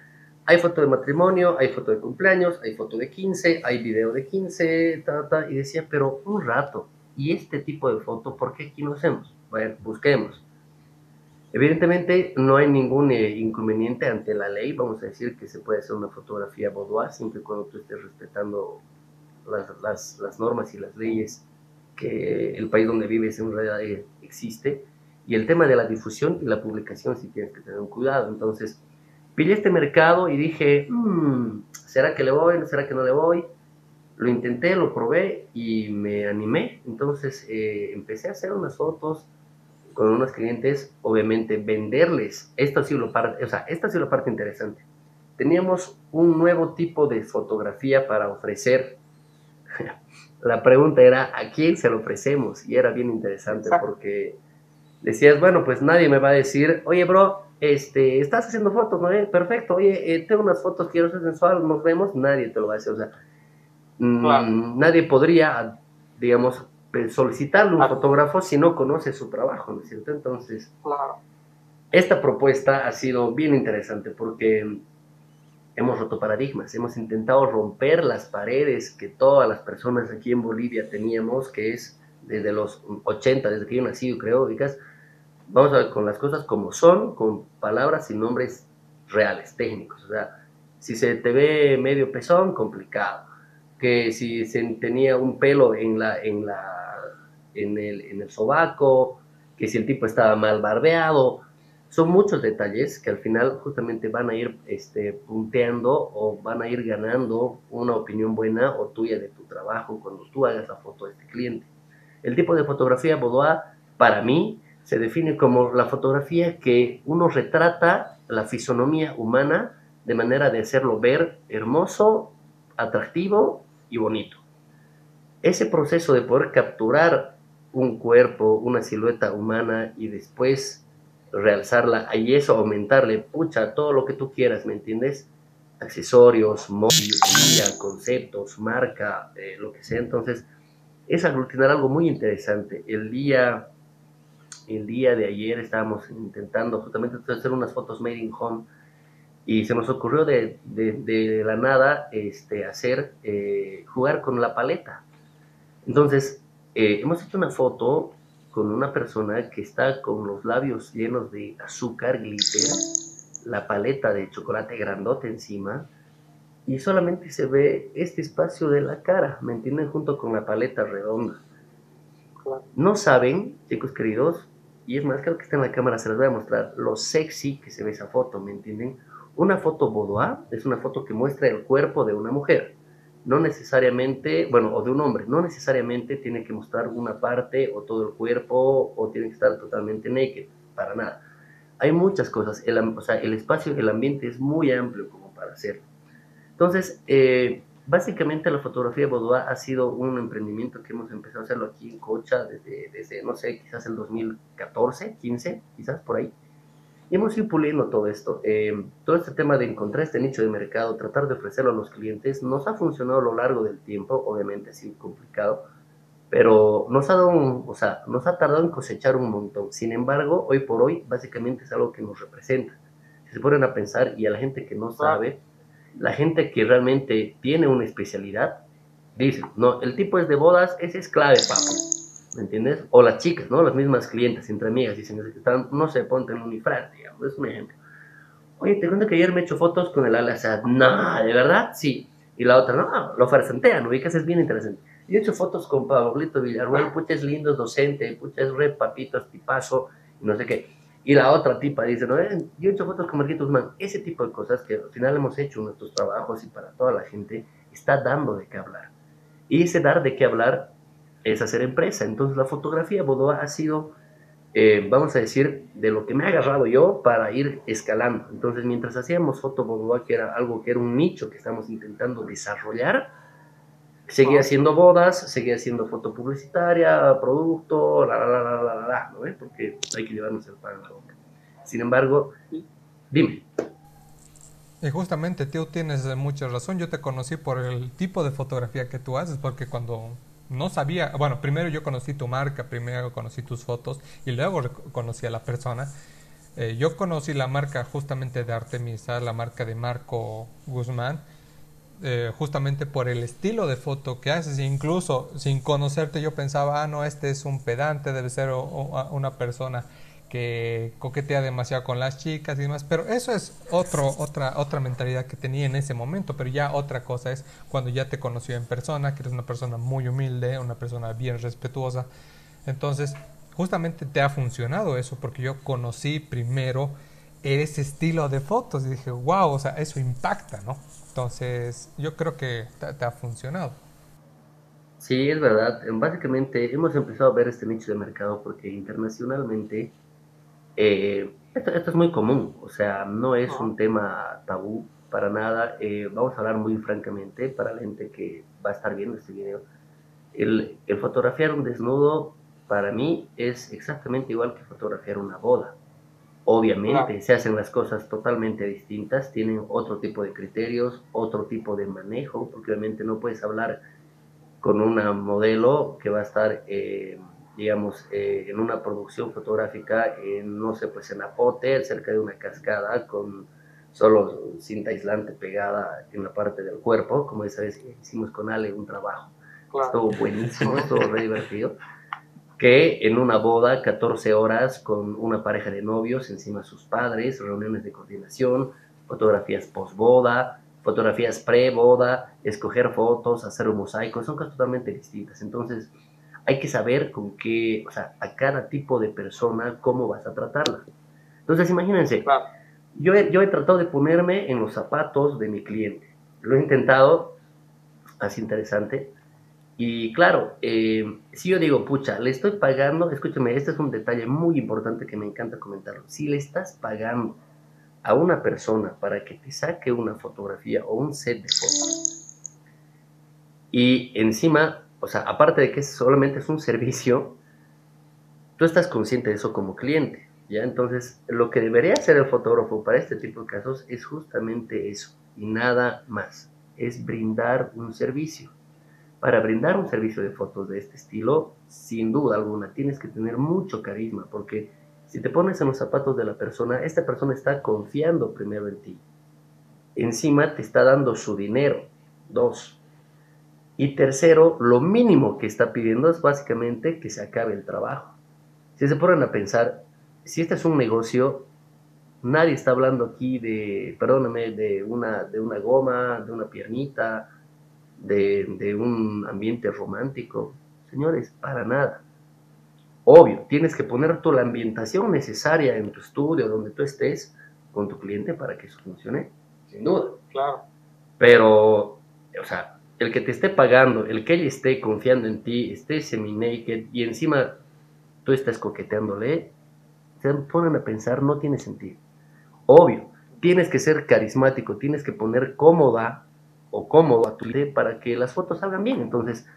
hay foto de matrimonio, hay foto de cumpleaños, hay foto de 15, hay video de 15, ta, y decía, pero un rato, ¿y este tipo de foto por qué aquí no hacemos? Bueno, busquemos. Evidentemente no hay ningún eh, inconveniente ante la ley, vamos a decir que se puede hacer una fotografía boudoir siempre y cuando tú estés respetando las, las, las, normas y las leyes que el país donde vives en realidad eh, existe. Y el tema de la difusión y la publicación sí tienes que tener cuidado. Entonces, pillé este mercado y dije, mm, ¿será que le voy? ¿Será que no le voy? Lo intenté, lo probé y me animé. Entonces eh, empecé a hacer unas fotos con unos clientes, obviamente venderles. Esto ha sido lo parte, o sea, esta ha sido la parte interesante. Teníamos un nuevo tipo de fotografía para ofrecer. la pregunta era, ¿a quién se lo ofrecemos? Y era bien interesante porque decías, bueno, pues nadie me va a decir, oye, bro, este, estás haciendo fotos, ¿no? Eh, perfecto, oye, eh, tengo unas fotos, quiero ser sensual, nos vemos, nadie te lo va a decir, o sea, mm, nadie podría, digamos, solicitarle un fotógrafo si no conoce su trabajo, ¿no es cierto? Entonces, esta propuesta ha sido bien interesante porque hemos roto paradigmas, hemos intentado romper las paredes que todas las personas aquí en Bolivia teníamos, que es desde los 80, desde que yo nací, creo, digas, vamos a ver con las cosas como son, con palabras y nombres reales, técnicos. O sea, si se te ve medio pezón, complicado. Que si se tenía un pelo en, la, en, la, en, el, en el sobaco, que si el tipo estaba mal barbeado. Son muchos detalles que al final justamente van a ir este, punteando o van a ir ganando una opinión buena o tuya de tu trabajo cuando tú hagas la foto de este cliente. El tipo de fotografía boudoir, para mí, se define como la fotografía que uno retrata la fisonomía humana de manera de hacerlo ver hermoso, atractivo y bonito. Ese proceso de poder capturar un cuerpo, una silueta humana y después realzarla y eso aumentarle, pucha, todo lo que tú quieras, ¿me entiendes? Accesorios, móvil, conceptos, marca, eh, lo que sea. Entonces, es aglutinar algo muy interesante. El día, el día de ayer estábamos intentando justamente hacer unas fotos made in home y se nos ocurrió de, la nada este, hacer, eh, jugar con la paleta. Entonces, eh, hemos hecho una foto con una persona que está con los labios llenos de azúcar, glitter, la paleta de chocolate grandote encima, y solamente se ve este espacio de la cara, ¿me entienden? Junto con la paleta redonda. No saben, chicos queridos, y es más, creo que está en la cámara, se les voy a mostrar lo sexy que se ve esa foto, ¿me entienden? Una foto boudoir es una foto que muestra el cuerpo de una mujer. No necesariamente, bueno, o de un hombre, no necesariamente tiene que mostrar una parte o todo el cuerpo o tiene que estar totalmente naked, para nada. Hay muchas cosas, el, o sea, el espacio, el ambiente es muy amplio como para hacerlo. Entonces, eh, básicamente la fotografía boudoir ha sido un emprendimiento que hemos empezado a hacerlo aquí en Cocha desde, desde no sé, quizás el 2014, 15, quizás por ahí. Y hemos ido puliendo todo esto. Eh, todo este tema de encontrar este nicho de mercado, tratar de ofrecerlo a los clientes, nos ha funcionado a lo largo del tiempo. Obviamente ha sido complicado, pero nos ha, dado o sea, nos ha tardado en cosechar un montón. Sin embargo, hoy por hoy, básicamente es algo que nos representa. Si se ponen a pensar, y a la gente que no sabe, la gente que realmente tiene una especialidad, dice, no, el tipo es de bodas, ese es clave, papo ¿me entiendes? O las chicas, ¿no? Las mismas clientes, entre amigas, dicen están, no sé, ponte en un unifrán, digamos, es un ejemplo. Oye, te cuento que ayer me he hecho fotos con el ala sea, no, ¿de verdad? Sí. Y la otra, no, lo farsantean, ubicas, es bien interesante. Yo he hecho fotos con Pablito Villarruel, pucha es lindo, es docente, pucha es re papito, es tipazo, no sé qué. Y la otra tipa dice, no, eh, yo he hecho fotos con Marquitos Man. Ese tipo de cosas que al final hemos hecho nuestros trabajos y para toda la gente, está dando de qué hablar. Y ese dar de qué hablar es hacer empresa. Entonces la fotografía Boudoir ha sido, eh, vamos a decir, de lo que me ha agarrado yo para ir escalando. Entonces mientras hacíamos foto Boudoir, que era algo que era un nicho que estamos intentando desarrollar, seguía haciendo bodas, seguía haciendo foto publicitaria, producto, la, la, la, la, la, la, ¿no? Porque hay que llevarnos el pan a la boca. Sin embargo, dime. Y justamente, tío, tienes mucha razón. Yo te conocí por el tipo de fotografía que tú haces, porque cuando no sabía, bueno, primero yo conocí tu marca, primero conocí tus fotos y luego conocí a la persona. Eh, yo conocí la marca justamente de Artemisa, la marca de Marco Guzmán, eh, justamente por el estilo de foto que haces. Incluso sin conocerte yo pensaba, ah, no, este es un pedante, debe ser una persona que coquetea demasiado con las chicas y demás, pero eso es otro, otra, otra mentalidad que tenía en ese momento, pero ya otra cosa es cuando ya te conoció en persona, que eres una persona muy humilde, una persona bien respetuosa, entonces justamente te ha funcionado eso, porque yo conocí primero ese estilo de fotos y dije, wow, o sea, eso impacta, ¿no? Entonces yo creo que te, te ha funcionado. Sí, es verdad. Básicamente hemos empezado a ver este nicho de mercado porque internacionalmente eh, esto, es muy común, o sea, no es un tema tabú para nada. Eh, vamos a hablar muy francamente para la gente que va a estar viendo este video. El, fotografiar un desnudo para mí es exactamente igual que fotografiar una boda. Obviamente se hacen las cosas totalmente distintas, tienen otro tipo de criterios, otro tipo de manejo, porque obviamente no puedes hablar con una modelo que va a estar... Eh, digamos, eh, en una producción fotográfica, en, no sé, pues en Apote, cerca de una cascada, con solo cinta aislante pegada en la parte del cuerpo, como esa vez hicimos con Ale un trabajo. Estuvo buenísimo, estuvo re divertido. Que en una boda, 14 horas con una pareja de novios, encima sus padres, reuniones de coordinación, fotografías post-boda, fotografías pre-boda, escoger fotos, hacer un mosaico, son cosas totalmente distintas. Entonces, hay que saber con qué, o sea, a cada tipo de persona, cómo vas a tratarla. Entonces, imagínense, yo, he, yo he tratado de ponerme en los zapatos de mi cliente. Lo he intentado, así interesante. Y claro, eh, si yo digo, pucha, le estoy pagando, escúchame, este es un detalle muy importante que me encanta comentarlo. Si le estás pagando a una persona para que te saque una fotografía o un set de fotos, y encima, o sea, aparte de que solamente es un servicio, tú estás consciente de eso como cliente, ¿ya? Entonces, lo que debería hacer el fotógrafo para este tipo de casos es justamente eso, y nada más, es brindar un servicio. Para brindar un servicio de fotos de este estilo, sin duda alguna, tienes que tener mucho carisma, porque si te pones en los zapatos de la persona, esta persona está confiando primero en ti. Encima te está dando su dinero. Dos. Y tercero, lo mínimo que está pidiendo es básicamente que se acabe el trabajo. Si se ponen a pensar, si este es un negocio, nadie está hablando aquí de, perdóname, de una, de una goma, de una piernita, de, un ambiente romántico. Señores, para nada. Obvio, tienes que poner toda la ambientación necesaria en tu estudio, donde tú estés con tu cliente para que eso funcione, sin duda. Claro. Pero, o sea, el que te esté pagando, el que ella esté confiando en ti, esté semi-naked y encima tú estás coqueteándole, se ponen a pensar, no tiene sentido. Obvio, tienes que ser carismático, tienes que poner cómoda o cómodo a tu cliente para que las fotos salgan bien. Entonces,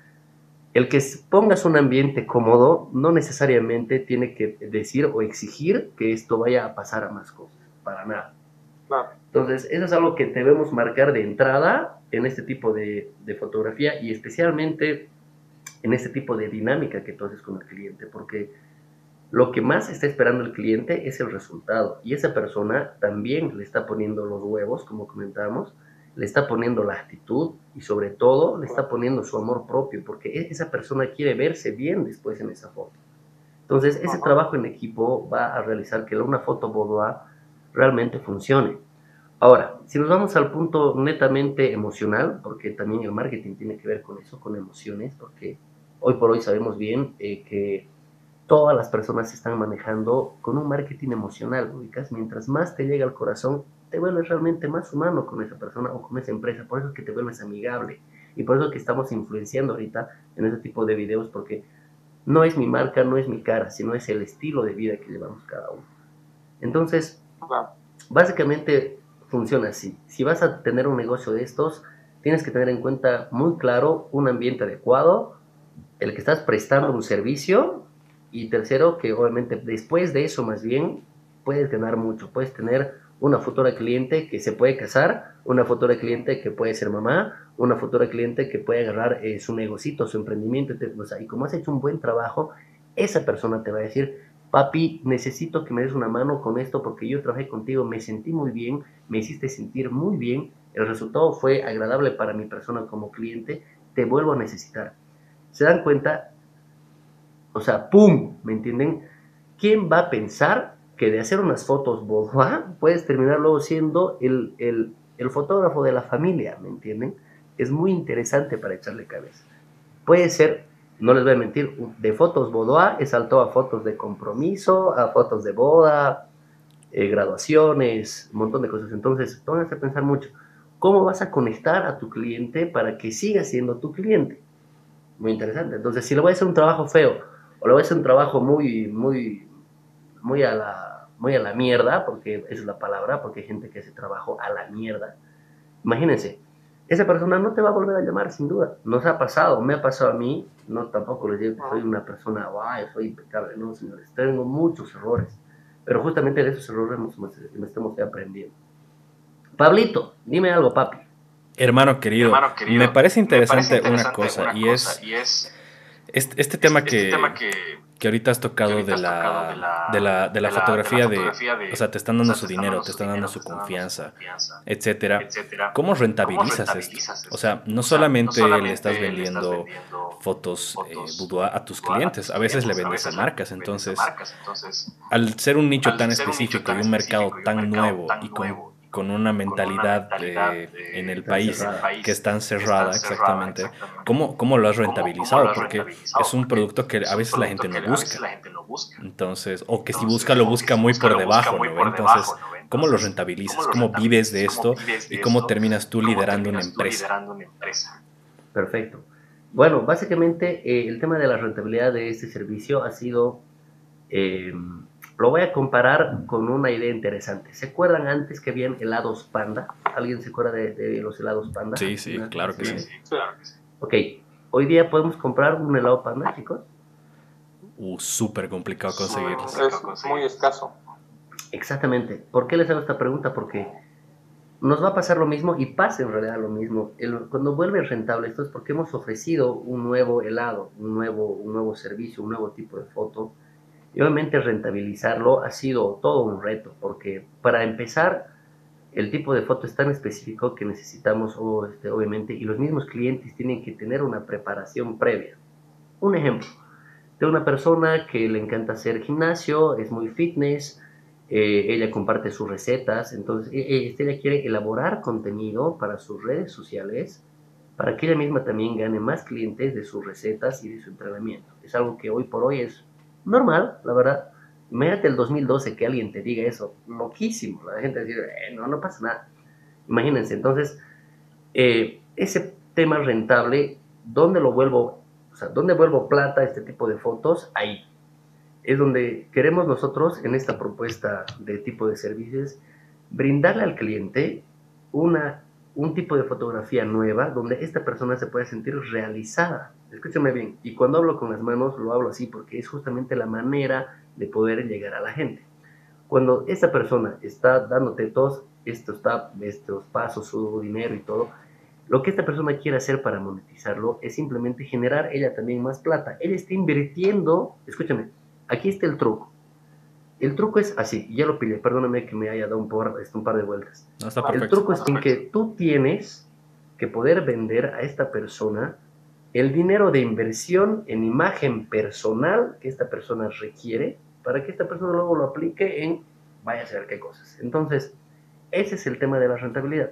el que pongas un ambiente cómodo no necesariamente tiene que decir o exigir que esto vaya a pasar a más cosas, para nada. Entonces, eso es algo que debemos marcar de entrada en este tipo de, de, fotografía y especialmente en este tipo de dinámica que tú haces con el cliente, porque lo que más está esperando el cliente es el resultado y esa persona también le está poniendo los huevos, como comentábamos, le está poniendo la actitud y sobre todo le está poniendo su amor propio, porque e-, esa persona quiere verse bien después en esa foto. Entonces, ese trabajo en equipo va a realizar que una foto boudoir realmente funcione. Ahora, si nos vamos al punto netamente emocional, porque también el marketing tiene que ver con eso, con emociones, porque hoy por hoy sabemos bien eh, que todas las personas se están manejando con un marketing emocional, ubicas, mientras más te llega al corazón, te vuelves realmente más humano con esa persona o con esa empresa. Por eso es que te vuelves amigable. Y por eso es que estamos influenciando ahorita en ese tipo de videos, porque no es mi marca, no es mi cara, sino es el estilo de vida que llevamos cada uno. Entonces, básicamente funciona así. Si vas a tener un negocio de estos, tienes que tener en cuenta muy claro un ambiente adecuado, el que estás prestando un servicio y tercero, que obviamente después de eso más bien puedes ganar mucho, puedes tener una futura cliente que se puede casar, una futura cliente que puede ser mamá, una futura cliente que puede agarrar eh, su negocito, su emprendimiento, y como has hecho un buen trabajo, esa persona te va a decir, papi, necesito que me des una mano con esto porque yo trabajé contigo, me sentí muy bien, me hiciste sentir muy bien, el resultado fue agradable para mi persona como cliente, te vuelvo a necesitar. ¿Se dan cuenta? O sea, ¡pum! ¿Me entienden? ¿Quién va a pensar que de hacer unas fotos boudoir puedes terminar luego siendo el, el, el, fotógrafo de la familia, ¿me entienden? Es muy interesante para echarle cabeza. Puede ser, no les voy a mentir, de fotos boudoir he saltado a fotos de compromiso, a fotos de boda, eh, graduaciones, un montón de cosas. Entonces, pónganse a pensar mucho. ¿Cómo vas a conectar a tu cliente para que siga siendo tu cliente? Muy interesante. Entonces, si le voy a hacer un trabajo feo o le voy a hacer un trabajo muy, muy, muy a la muy a la mierda, porque esa es la palabra, porque hay gente que hace trabajo a la mierda. Imagínense, esa persona no te va a volver a llamar sin duda. Nos ha pasado, me ha pasado a mí, no tampoco les digo que soy una persona, guay, soy impecable, no, señores, tengo muchos errores, pero justamente de esos errores me estamos aprendiendo. Pablito, dime algo, papi. Hermano querido, me parece interesante, una, cosa, y, es, este, este, tema, este que, tema que que ahorita has tocado, de, la, de, la, de, la, fotografía, de, o sea, te están dando su dinero, te están dando su confianza, etcétera. ¿Cómo rentabilizas esto? O sea, no solamente le estás vendiendo fotos eh, boudoir a tus clientes, a veces le vendes a marcas, entonces, al ser un nicho tan específico y un mercado tan nuevo y con con una mentalidad en el país que es tan cerrada, exactamente, ¿cómo, ¿cómo, lo has rentabilizado? Porque es un producto que a veces la gente no busca. Entonces, o que si busca, lo busca muy por debajo, ¿no? Entonces, ¿cómo lo rentabilizas? ¿Cómo vives de esto? ¿Y cómo terminas tú liderando una empresa? Perfecto. Bueno, básicamente eh, el tema de la rentabilidad de este servicio ha sido, eh, lo voy a comparar con una idea interesante. ¿Se acuerdan antes que habían helados panda? ¿Alguien se acuerda de, los helados panda? Sí, sí, claro que sí. Ok, hoy día podemos comprar un helado panda, chicos. Uh, súper complicado conseguirlo. Es muy escaso. Exactamente. ¿Por qué les hago esta pregunta? Porque nos va a pasar lo mismo y pasa en realidad lo mismo. cuando vuelve rentable esto es porque hemos ofrecido un nuevo helado, un nuevo, un nuevo servicio, un nuevo tipo de foto. Y obviamente rentabilizarlo ha sido todo un reto, porque para empezar, el tipo de foto es tan específico que necesitamos, este, obviamente, y los mismos clientes tienen que tener una preparación previa. Un ejemplo de una persona que le encanta hacer gimnasio, es muy fitness, eh, ella comparte sus recetas, entonces e, e, este, ella quiere elaborar contenido para sus redes sociales para que ella misma también gane más clientes de sus recetas y de su entrenamiento. Es algo que hoy por hoy es normal, la verdad. Imagínate el 2012 que alguien te diga eso, loquísimo. La gente dice, eh, no, no pasa nada. Imagínense, entonces, eh, ese tema rentable, ¿dónde lo vuelvo? O sea, ¿dónde vuelvo plata este tipo de fotos? Ahí es donde queremos nosotros en esta propuesta de tipo de servicios brindarle al cliente una, un tipo de fotografía nueva donde esta persona se pueda sentir realizada. Escúchame bien, y cuando hablo con las manos lo hablo así porque es justamente la manera de poder llegar a la gente. Cuando esta persona está dándote todos estos, estos pasos, su dinero y todo, lo que esta persona quiere hacer para monetizarlo es simplemente generar ella también más plata. Ella está invirtiendo, escúchame, Aquí está el truco. El truco es así, ya lo pillé, perdóname que me haya dado un, este, un par de vueltas. el truco es en que tú tienes que poder vender a esta persona el dinero de inversión en imagen personal que esta persona requiere para que esta persona luego lo aplique en vaya a saber qué cosas. Entonces, ese es el tema de la rentabilidad.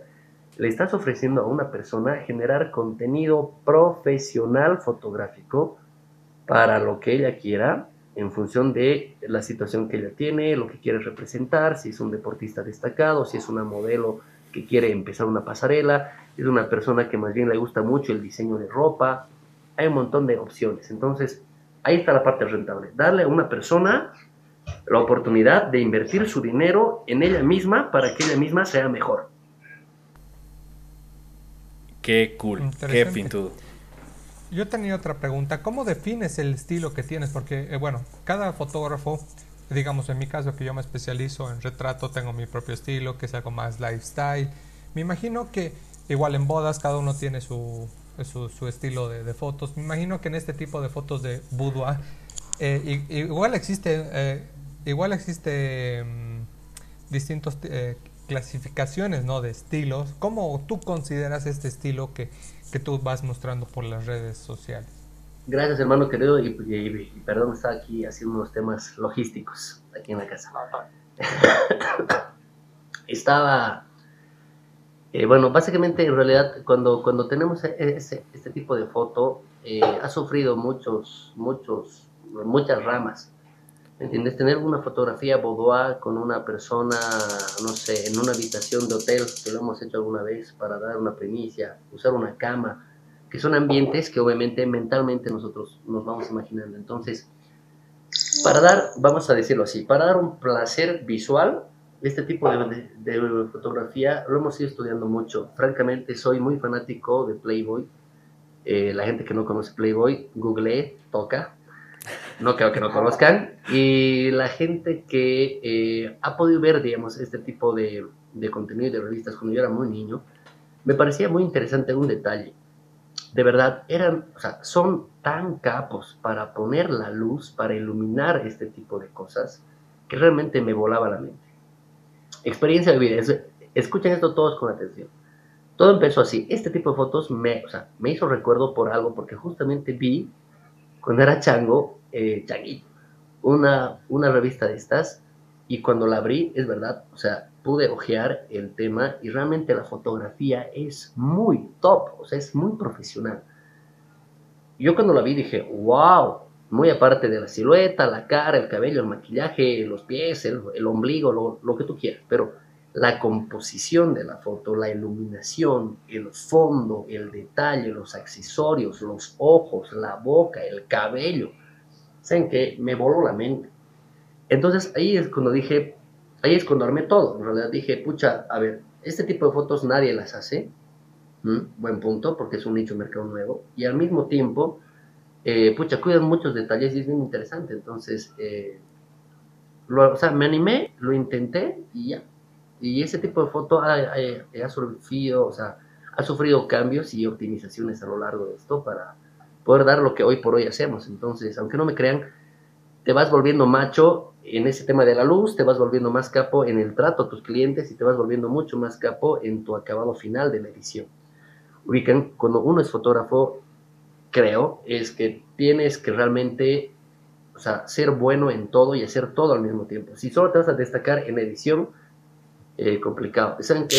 Le estás ofreciendo a una persona generar contenido profesional fotográfico para lo que ella quiera en función de la situación que ella tiene, lo que quiere representar, si es un deportista destacado, si es una modelo que quiere empezar una pasarela, es una persona que más bien le gusta mucho el diseño de ropa, hay un montón de opciones. Entonces, ahí está la parte rentable, darle a una persona la oportunidad de invertir su dinero en ella misma para que ella misma sea mejor. Qué cool, qué pintudo. Yo tenía otra pregunta. ¿Cómo defines el estilo que tienes? Porque, eh, bueno, cada fotógrafo, digamos en mi caso que yo me especializo en retrato, tengo mi propio estilo, que es algo más lifestyle. Me imagino que igual en bodas cada uno tiene su, su, estilo de, fotos. Me imagino que en este tipo de fotos de boudoir, eh, igual existe, eh, igual existe mm, distintos clasificaciones ¿no? de estilos. ¿Cómo tú consideras este estilo que que tú vas mostrando por las redes sociales. Gracias, hermano querido, y, perdón, está aquí haciendo unos temas logísticos aquí en la casa. Estaba, eh, bueno, básicamente en realidad cuando, cuando tenemos e, ese, este tipo de foto, eh, ha sufrido muchos, muchos, muchas ramas. ¿Me entiendes? Tener una fotografía boudoir con una persona, no sé, en una habitación de hotel, que lo hemos hecho alguna vez para dar una primicia, usar una cama, que son ambientes que obviamente mentalmente nosotros nos vamos imaginando. Entonces, para dar, vamos a decirlo así, para dar un placer visual, este tipo de, de, fotografía lo hemos ido estudiando mucho. Francamente, soy muy fanático de Playboy. Eh, la gente que no conoce Playboy, google, toca, no creo que no conozcan. Y la gente que eh, ha podido ver, digamos, este tipo de, de contenido de revistas cuando yo era muy niño, me parecía muy interesante un detalle. De verdad, eran, o sea, son tan capos para poner la luz, para iluminar este tipo de cosas, que realmente me volaba la mente. Experiencia de vida. Escuchen esto todos con atención. Todo empezó así. Este tipo de fotos me, o sea, me hizo recuerdo por algo, porque justamente vi, cuando era chango, eh, una, una revista de estas, y cuando la abrí, es verdad, o sea, pude ojear el tema y realmente la fotografía es muy top, o sea, es muy profesional. Yo cuando la vi dije, wow, muy aparte de la silueta, la cara, el cabello, el maquillaje, los pies, el, ombligo, lo, que tú quieras, pero la composición de la foto, la iluminación, el fondo, el detalle, los accesorios, los ojos, la boca, el cabello. ¿Saben que Me voló la mente. Entonces ahí es cuando dije, ahí es cuando armé todo. En realidad dije, pucha, a ver, este tipo de fotos nadie las hace. Buen punto, porque es un nicho mercado nuevo. Y al mismo tiempo, eh, pucha, cuidan muchos detalles y es bien interesante. Entonces, eh, o sea, me animé, lo intenté y ya. Y ese tipo de foto ha, ha, sufrido, o sea, ha sufrido cambios y optimizaciones a lo largo de esto para poder dar lo que hoy por hoy hacemos. Entonces, aunque no me crean, te vas volviendo macho en ese tema de la luz, te vas volviendo más capo en el trato a tus clientes y te vas volviendo mucho más capo en tu acabado final de la edición. Ubican, cuando uno es fotógrafo, creo, es que tienes que realmente, o sea, ser bueno en todo y hacer todo al mismo tiempo. Si solo te vas a destacar en edición, eh, complicado. ¿Saben que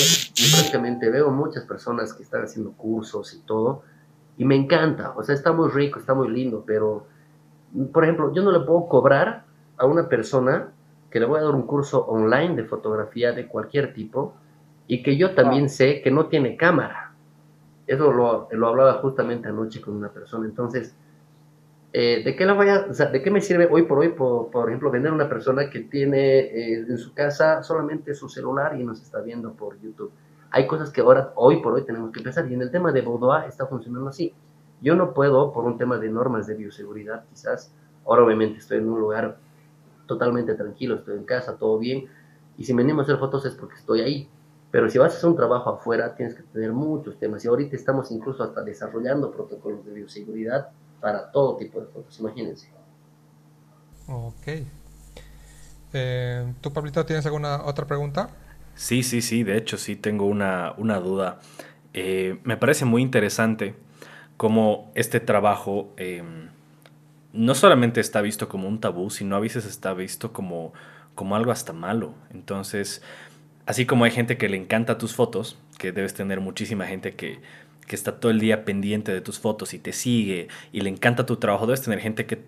Prácticamente veo muchas personas que están haciendo cursos y todo, y me encanta, o sea, está muy rico, está muy lindo, pero, por ejemplo, yo no le puedo cobrar a una persona que le voy a dar un curso online de fotografía de cualquier tipo y que yo también sé que no tiene cámara. Eso lo, lo hablaba justamente anoche con una persona. Entonces, eh, ¿de, qué la vaya, ¿de qué me sirve hoy por hoy, por, por ejemplo, vender a una persona que tiene eh, en su casa solamente su celular y nos está viendo por YouTube? Hay cosas que ahora, hoy por hoy, tenemos que empezar. Y en el tema de Boudoir está funcionando así. Yo no puedo, por un tema de normas de bioseguridad, quizás, ahora obviamente estoy en un lugar totalmente tranquilo, estoy en casa, todo bien. Y si me animo a hacer fotos es porque estoy ahí. Pero si vas a hacer un trabajo afuera, tienes que tener muchos temas. Y ahorita estamos incluso hasta desarrollando protocolos de bioseguridad para todo tipo de fotos, imagínense. Ok. Eh, ¿Tú, Pablito, tienes alguna otra pregunta? Sí, sí, sí, de hecho sí tengo una, duda. Eh, me parece muy interesante cómo este trabajo em, no solamente está visto como un tabú, sino a veces está visto como, como algo hasta malo. Entonces, así como hay gente que le encanta tus fotos, que debes tener muchísima gente que que está todo el día pendiente de tus fotos y te sigue y le encanta tu trabajo, debes tener gente que,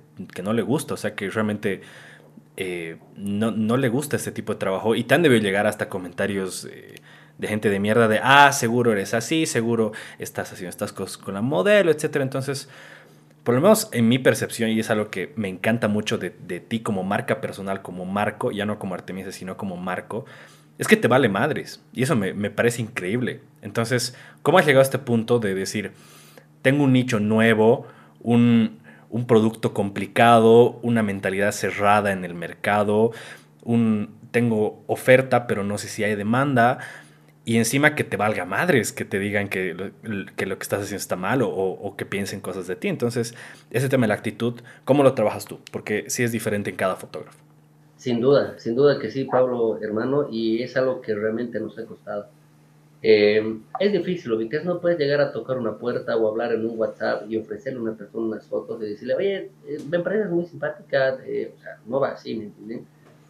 no le gusta, o sea, que realmente eh, no, le gusta este tipo de trabajo y tan debe llegar hasta comentarios eh, de gente de mierda de, ah, seguro eres así, seguro estás haciendo estas cosas con la modelo, etc. Entonces, por lo menos en mi percepción, y es algo que me encanta mucho de, de ti como marca personal, como Marco, ya no como Artemisa, sino como Marco, es que te vale madres. Y eso me, parece increíble. Entonces, ¿cómo has llegado a este punto de decir, tengo un nicho nuevo, un, producto complicado, una mentalidad cerrada en el mercado, un, tengo oferta, pero no sé si hay demanda? Y encima que te valga madres, que te digan que lo que, lo que estás haciendo está mal o, o, que piensen cosas de ti. Entonces, ese tema de la actitud, ¿cómo lo trabajas tú? Porque sí es diferente en cada fotógrafo. Sin duda, sin duda que sí, Pablo, hermano, y es algo que realmente nos ha costado. Eh, es difícil, ¿viste? No puedes llegar a tocar una puerta o hablar en un WhatsApp y ofrecerle a una persona unas fotos y decirle, oye, eh, me pareces muy simpática, eh, o sea, no va así, ¿me entienden?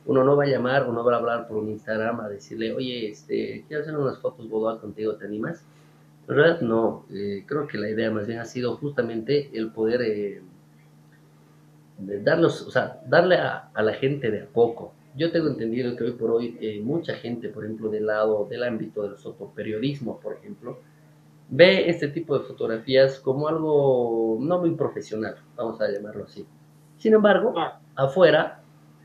Uno no va a llamar o no va a hablar por un Instagram a decirle, oye, este, quiero hacer unas fotos bodas contigo, ¿te animas? En realidad no, creo que la idea más bien ha sido justamente el poder darlos, o sea, darle a, la gente de a poco. Yo tengo entendido que hoy por hoy eh, mucha gente, por ejemplo, del lado del ámbito del fotoperiodismo, por ejemplo, ve este tipo de fotografías como algo no muy profesional, vamos a llamarlo así. Sin embargo, ah. afuera,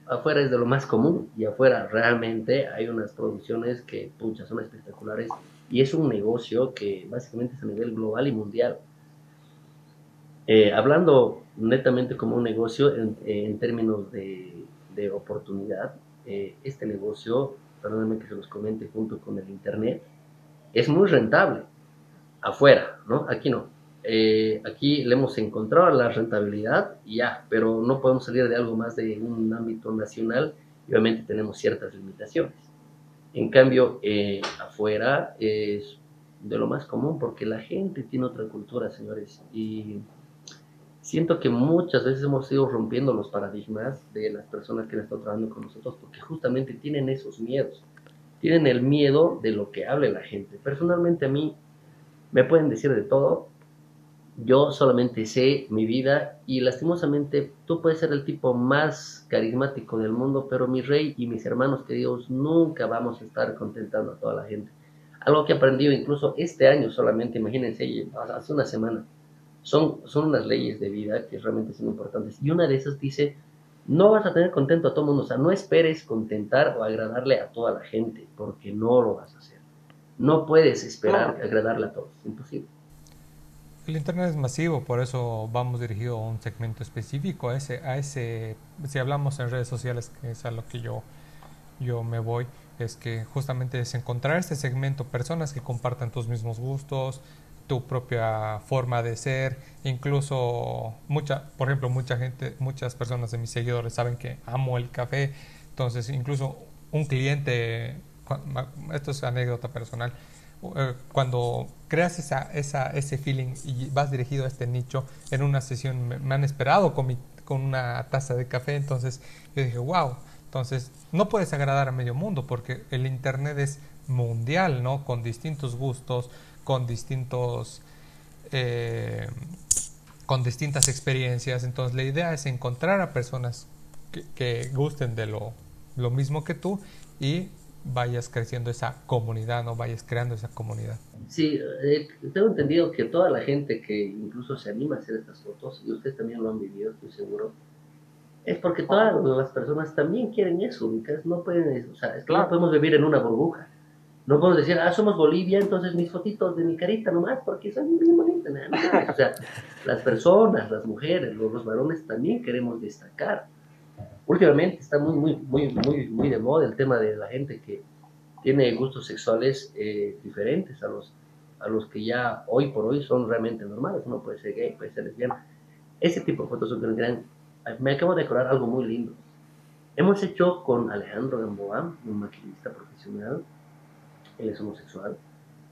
afuera es de lo más común y afuera realmente hay unas producciones que, pucha, son espectaculares y es un negocio que básicamente es a nivel global y mundial. Eh, hablando netamente como un negocio en, términos de, oportunidad, eh, este negocio, perdónenme que se los comente junto con el Internet, es muy rentable afuera, ¿no? Aquí no. Eh, aquí le hemos encontrado la rentabilidad y ya, pero no podemos salir de algo más de un ámbito nacional y obviamente tenemos ciertas limitaciones. En cambio, afuera es de lo más común porque la gente tiene otra cultura, señores, y siento que muchas veces hemos ido rompiendo los paradigmas de las personas que han estado trabajando con nosotros porque justamente tienen esos miedos. Tienen el miedo de lo que hable la gente. Personalmente a mí me pueden decir de todo, yo solamente sé mi vida y lastimosamente tú puedes ser el tipo más carismático del mundo, pero mi rey y mis hermanos queridos nunca vamos a estar contentando a toda la gente. Algo que he aprendido incluso este año solamente, imagínense, hace una semana. Son, son unas leyes de vida que realmente son importantes. Y una de esas dice, no vas a tener contento a todo el mundo. O sea, no esperes contentar o agradarle a toda la gente, porque no lo vas a hacer. No puedes esperar agradarle a todos. Es imposible. El Internet es masivo, por eso vamos dirigido a un segmento específico, a ese, a ese, si hablamos en redes sociales, que es a lo que yo, yo me voy, es que justamente es encontrar este segmento, personas que compartan tus mismos gustos, tu propia forma de ser, incluso mucha, por ejemplo, mucha gente, muchas personas de mis seguidores saben que amo el café, entonces incluso un cliente, esto es anécdota personal, cuando creas esa, esa, ese feeling y vas dirigido a este nicho, en una sesión me, han esperado con, mi, con una taza de café, entonces yo dije, wow, entonces no puedes agradar a medio mundo porque el Internet es mundial, ¿no? Con distintos gustos, con distintos... Eh, con distintas experiencias, entonces la idea es encontrar a personas que, que gusten de lo, lo mismo que tú y vayas creciendo esa comunidad, no vayas creando esa comunidad. Sí, eh, tengo entendido que toda la gente que incluso se anima a hacer estas fotos, y ustedes también lo han vivido, estoy seguro, es porque todas las personas también quieren eso, no pueden, o sea, es que no podemos vivir en una burbuja. No podemos decir, ah, somos Bolivia, entonces mis fotitos de mi carita nomás, porque son bien bonitas. o sea, las personas, las mujeres, los, los varones también queremos destacar últimamente está muy, muy, muy, muy, de moda el tema de la gente que tiene gustos sexuales eh, diferentes a los, a los que ya hoy por hoy son realmente normales. Uno puede ser gay, puede ser lesbiana. Ese tipo de fotos son gran... Me acabo de decorar algo muy lindo. Hemos hecho con Alejandro Gamboa, un maquinista profesional, él es homosexual.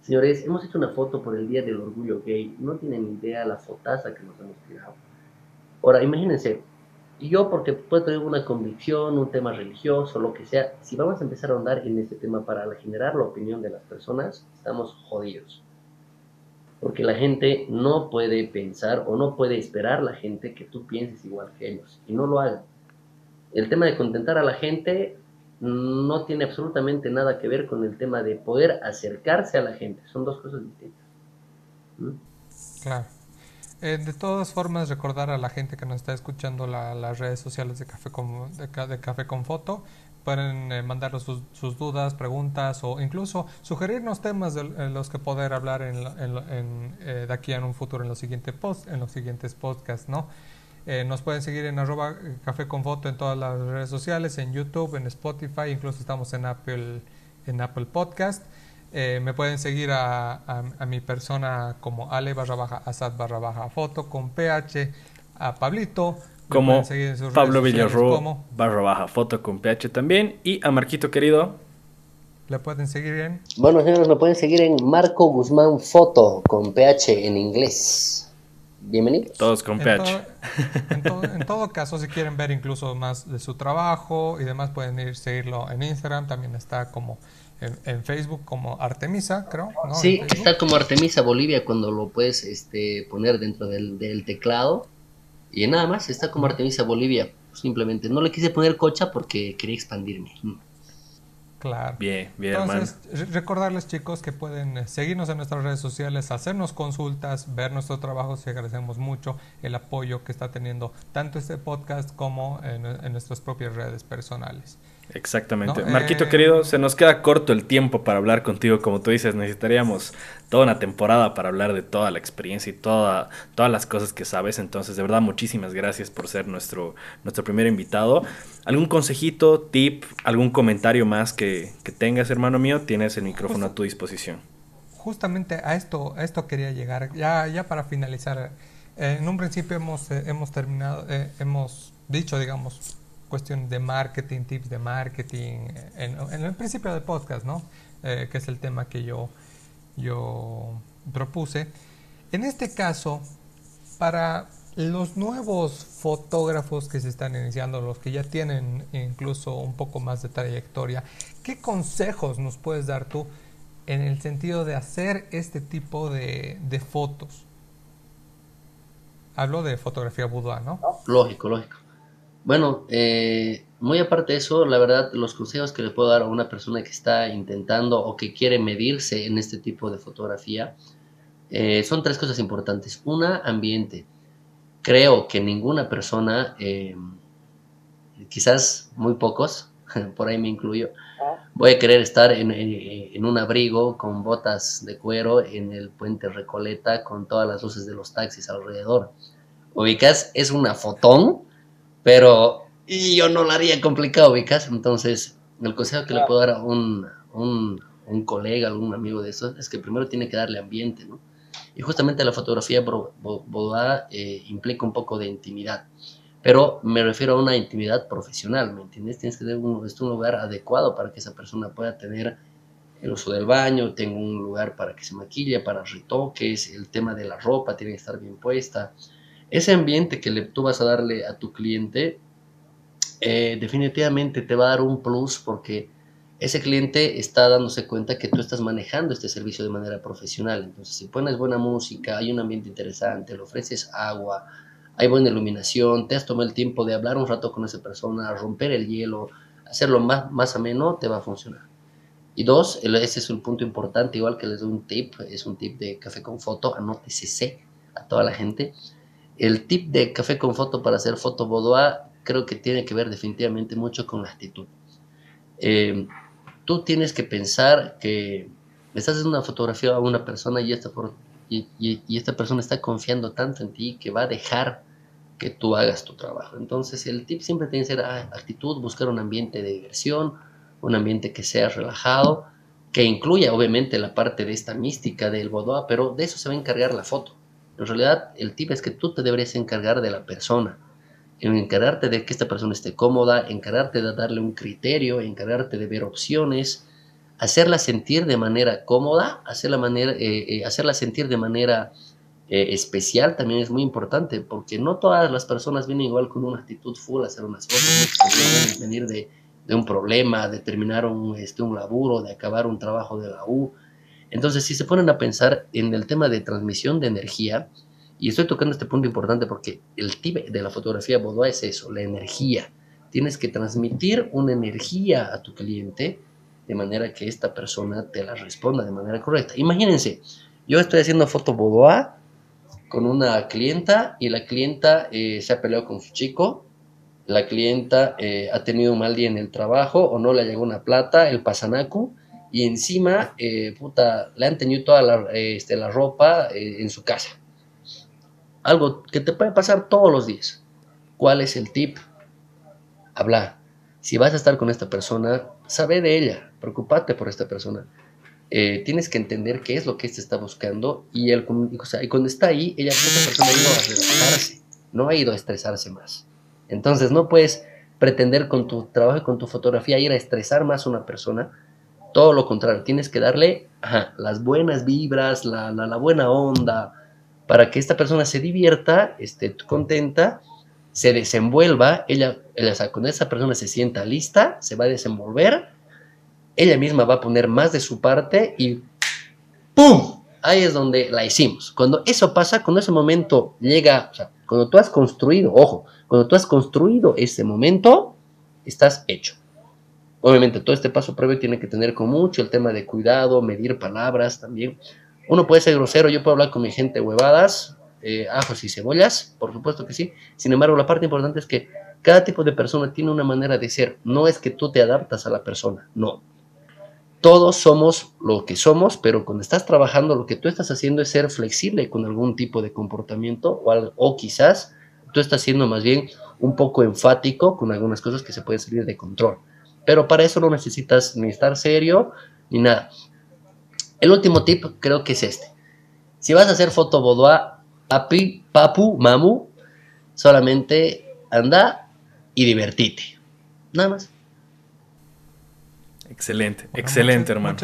Señores, hemos hecho una foto por el Día del Orgullo Gay. No tienen idea la fotaza que nos hemos tirado. Ahora, imagínense, y yo, porque puedo tener una convicción, un tema religioso, lo que sea, si vamos a empezar a ahondar en este tema para generar la opinión de las personas, estamos jodidos. Porque la gente no puede pensar o no puede esperar la gente que tú pienses igual que ellos. Y no lo hagan. El tema de contentar a la gente no tiene absolutamente nada que ver con el tema de poder acercarse a la gente. Son dos cosas distintas. ¿Mm? Claro. Eh, de todas formas, recordar a la gente que nos está escuchando las redes sociales de Café con, de, Café con Foto. Pueden eh, mandarnos sus, dudas, preguntas o incluso sugerirnos temas de, los que poder hablar en, eh, de aquí en un futuro en los siguientes, post, en los siguientes podcasts, ¿no? nos pueden seguir en arroba café con foto en todas las redes sociales, en YouTube, en Spotify, incluso estamos en Apple, en Apple Podcast. Eh, me pueden seguir a, a, mi persona como Ale barra baja Asad barra baja foto con PH, a Pablito. Como Pablo Villarro barra baja foto con PH también. Y a Marquito querido. ¿Le pueden seguir en? Bueno, señores, lo pueden seguir en Marco Guzmán Foto con PH en inglés. Bienvenidos. Todos con PH. en, todo caso, si quieren ver incluso más de su trabajo y demás, pueden ir seguirlo en Instagram. También está como en, Facebook como Artemisa, creo. ¿no? Sí, está como Artemisa Bolivia cuando lo puedes este, poner dentro del, teclado. Y nada más, está como Artemisa Bolivia. Simplemente no le quise poner cocha porque quería expandirme. Claro. Bien, bien, Entonces, recordarles, chicos, que pueden eh, seguirnos en nuestras redes sociales, hacernos consultas, ver nuestro trabajo. Si agradecemos mucho el apoyo que está teniendo tanto este podcast como en nuestras propias redes personales. Exactamente. Marquito eh, querido, se nos queda corto el tiempo para hablar contigo, como tú dices, necesitaríamos toda una temporada para hablar de toda la experiencia y toda, todas las cosas que sabes. Entonces, de verdad, muchísimas gracias por ser nuestro, nuestro primer invitado. ¿Algún consejito, tip, algún comentario más que, tengas, hermano mío? Tienes el micrófono a tu disposición. Justamente a esto, a esto quería llegar. Ya, ya para finalizar, eh, en un principio hemos, eh, hemos terminado, hemos dicho, digamos, cuestión de marketing, tips de marketing, en, el principio del podcast, ¿no? Eh, que es el tema que yo, yo propuse. En este caso, para los nuevos fotógrafos que se están iniciando, los que ya tienen incluso un poco más de trayectoria, ¿qué consejos nos puedes dar tú en el sentido de hacer este tipo de, de fotos? Hablo de fotografía boudoir, ¿no? Lógico, lógico. Bueno, eh, muy aparte de eso, la verdad, los consejos que le puedo dar a una persona que está intentando o que quiere medirse en este tipo de fotografía eh, son tres cosas importantes. Una, ambiente. Creo que ninguna persona, eh, quizás muy pocos, por ahí me incluyo, voy a querer estar en, un abrigo con botas de cuero en el puente Recoleta con todas las luces de los taxis alrededor. Ubicas, es una fotón, pero yo no la haría complicado, ubicas. Entonces, el consejo que le puedo dar a un, un, un colega, algún amigo de eso, es que primero tiene que darle ambiente, ¿no? Y justamente la fotografía boda eh, implica un poco de intimidad. Pero me refiero a una intimidad profesional, ¿me entiendes? Tienes que tener un, un lugar adecuado para que esa persona pueda tener el uso del baño, tenga un lugar para que se maquille, para retoques, el tema de la ropa tiene que estar bien puesta. Ese ambiente que tú vas a darle a tu cliente eh, definitivamente te va a dar un plus porque ese cliente está dándose cuenta que tú estás manejando este servicio de manera profesional. Entonces, si pones buena música, hay un ambiente interesante, le ofreces agua, hay buena iluminación, te has tomado el tiempo de hablar un rato con esa persona, romper el hielo, hacerlo más, más ameno, te va a funcionar. Y dos, ese es un punto importante, igual que les doy un tip, es un tip de café con foto, anótese a toda la gente. El tip de café con foto para hacer foto boudoir creo que tiene que ver definitivamente mucho con la actitud. Eh, tú tienes que pensar que estás haciendo una fotografía a una persona y esta y, esta persona está confiando tanto en ti que va a dejar que tú hagas tu trabajo. Entonces el tip siempre tiene que ser ah, actitud, buscar un ambiente de diversión, un ambiente que sea relajado, que incluya obviamente la parte de esta mística del boudoir, pero de eso se va a encargar la foto. En realidad el tip es que tú te deberías encargar de la persona, en encargarte de que esta persona esté cómoda, encargarte de darle un criterio, encargarte de ver opciones, hacerla sentir de manera cómoda, hacerla, manera, eh, eh, hacerla sentir de manera eh, especial también es muy importante, porque no todas las personas vienen igual con una actitud full a hacer unas fotos, pueden venir de, de, un problema, de terminar un, este, un laburo, de acabar un trabajo de la U. Entonces, si se ponen a pensar en el tema de transmisión de energía, y estoy tocando este punto importante porque el tip de la fotografía boudoir es eso, la energía. Tienes que transmitir una energía a tu cliente de manera que esta persona te la responda de manera correcta. Imagínense, yo estoy haciendo foto boudoir con una clienta y la clienta eh, se ha peleado con su chico, la clienta eh, ha tenido un mal día en el trabajo o no le llegó una plata, el pasanacu, y encima, eh, puta, le han tenido toda la, este, la ropa en su casa. Algo que te puede pasar todos los días. ¿Cuál es el tip? Habla. Si vas a estar con esta persona, sabe de ella, preocupate por esta persona. Eh, tienes que entender qué es lo que éste está buscando y, el, y cuando está ahí, ella, esta persona ha ido a relajarse, no ha ido a estresarse más. Entonces no puedes pretender con tu trabajo y con tu fotografía ir a estresar más a una persona. Todo lo contrario, tienes que darle las buenas vibras, la, la, buena onda, para que esta persona se divierta, esté contenta, se desenvuelva, ella, ella cuando esa persona se sienta lista, se va a desenvolver, ella misma va a poner más de su parte y ¡pum! Ahí es donde la hicimos. Cuando eso pasa, cuando ese momento llega, cuando tú has construido, ojo, cuando tú has construido ese momento, estás hecho. Obviamente todo este paso previo tiene que tener con mucho el tema de cuidado, medir palabras también. Uno puede ser grosero, yo puedo hablar con mi gente huevadas, eh, ajos y cebollas, por supuesto que sí. Sin embargo, la parte importante es que cada tipo de persona tiene una manera de ser. No es que tú te adaptas a la persona, no. Todos somos lo que somos, pero cuando estás trabajando, lo que tú estás haciendo es ser flexible con algún tipo de comportamiento o, o quizás tú estás siendo más bien un poco enfático con algunas cosas que se pueden salir de control. Pero para eso no necesitas ni estar serio ni nada. El último tip creo que es este. Si vas a hacer foto boudoir, papi, papu, mamu, solamente anda y divertite. Nada más. Excelente, excelente, hermano.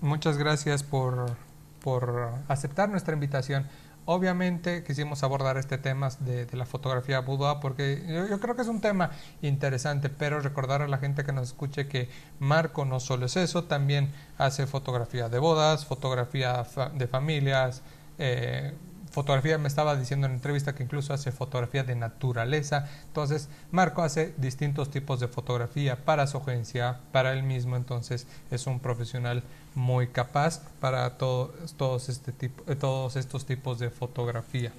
Muchas, gracias por, por aceptar nuestra invitación. Obviamente quisimos abordar este tema de, la fotografía boudoir porque yo, creo que es un tema interesante, pero recordar a la gente que nos escuche que Marco no solo es eso, también hace fotografía de bodas, fotografía de familias, eh, fotografía, me estaba diciendo en la entrevista que incluso hace fotografía de naturaleza. Entonces, Marco hace distintos tipos de fotografía para su agencia, para él mismo. Entonces, es un profesional muy capaz para todo, todos, este tipo, eh, todos estos tipos de fotografía.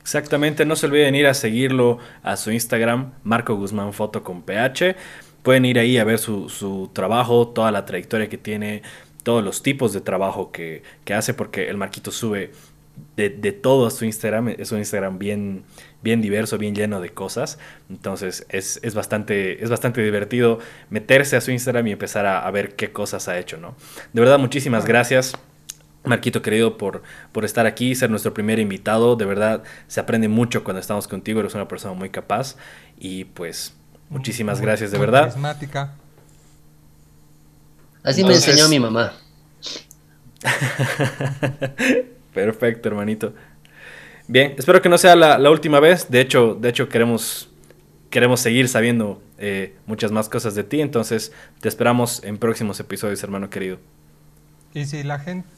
Exactamente, no se olviden ir a seguirlo a su Instagram, Marco Guzmán Foto con PH. Pueden ir ahí a ver su, su trabajo, toda la trayectoria que tiene, todos los tipos de trabajo que, que hace, porque el Marquito sube de, de, todo a su Instagram. Es un Instagram bien, bien diverso, bien lleno de cosas. Entonces es, es, bastante, es bastante divertido meterse a su Instagram y empezar a, a ver qué cosas ha hecho, ¿no? De verdad, muchísimas gracias. Marquito querido por, por estar aquí, ser nuestro primer invitado. De verdad, se aprende mucho cuando estamos contigo. Eres una persona muy capaz. Y pues, muchísimas muy, gracias, de verdad. Carismática. Así Entonces... me enseñó mi mamá. Perfecto, hermanito. Bien, espero que no sea la, última vez. De hecho, de hecho queremos, queremos seguir sabiendo eh, muchas más cosas de ti. Entonces, te esperamos en próximos episodios, hermano querido. Y si la gente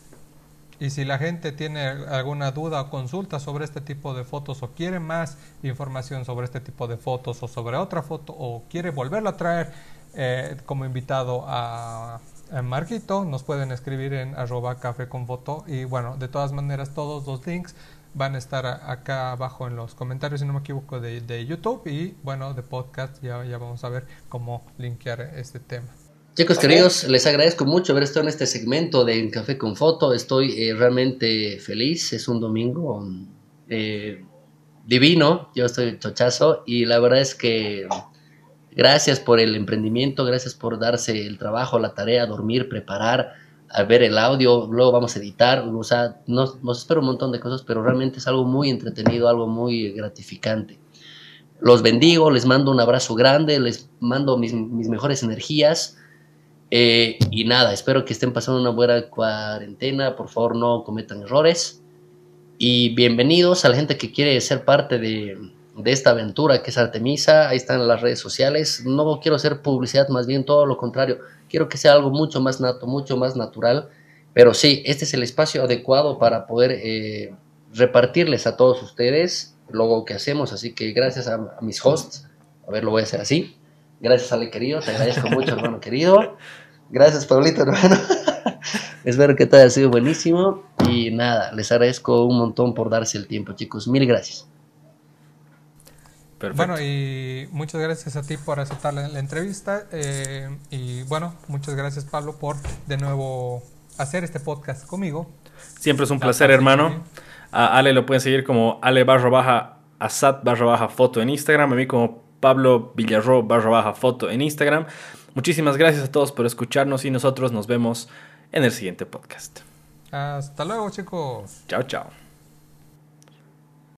y si la gente tiene alguna duda o consulta sobre este tipo de fotos o quiere más información sobre este tipo de fotos o sobre otra foto o quiere volverlo a traer eh, como invitado a, Marquito, nos pueden escribir en arroba café con foto y bueno, de todas maneras todos los links van a estar acá abajo en los comentarios, si no me equivoco, de, de YouTube y bueno, de podcast, ya, ya vamos a ver cómo linkear este tema. Chicos queridos, les agradezco mucho haber estado en este segmento de Café con Foto. Estoy eh, realmente feliz. Es un domingo eh, divino. Yo estoy chochazo y la verdad es que gracias por el emprendimiento, gracias por darse el trabajo, la tarea, dormir, preparar, a ver el audio. Luego vamos a editar. O sea, nos, nos espera un montón de cosas, pero realmente es algo muy entretenido, algo muy gratificante. Los bendigo, les mando un abrazo grande, les mando mis, mejores energías. Eh, y nada, espero que estén pasando una buena cuarentena, por favor no cometan errores. Y bienvenidos a la gente que quiere ser parte de, de, esta aventura que es Artemisa, ahí están las redes sociales. No quiero hacer publicidad, más bien todo lo contrario, quiero que sea algo mucho más nato, mucho más natural. Pero sí, este es el espacio adecuado para poder eh, repartirles a todos ustedes lo que hacemos. Así que gracias a, a mis hosts, a ver, lo voy a hacer así. Gracias, Ale querido. Te agradezco mucho, hermano querido. Gracias, Pablito, hermano. Espero que todo haya sido buenísimo. Y nada, les agradezco un montón por darse el tiempo, chicos. Mil gracias. Perfecto. Bueno, y muchas gracias a ti por aceptar la, la entrevista. Eh, y bueno, muchas gracias, Pablo, por de nuevo hacer este podcast conmigo. Siempre es un placer, hermano. A Ale lo pueden seguir como Ale barra baja Asad barra baja foto en Instagram. A mí como Pablo Villarro barra baja foto en Instagram. Muchísimas gracias a todos por escucharnos y nosotros nos vemos en el siguiente podcast. Hasta luego chicos. Chao, chao.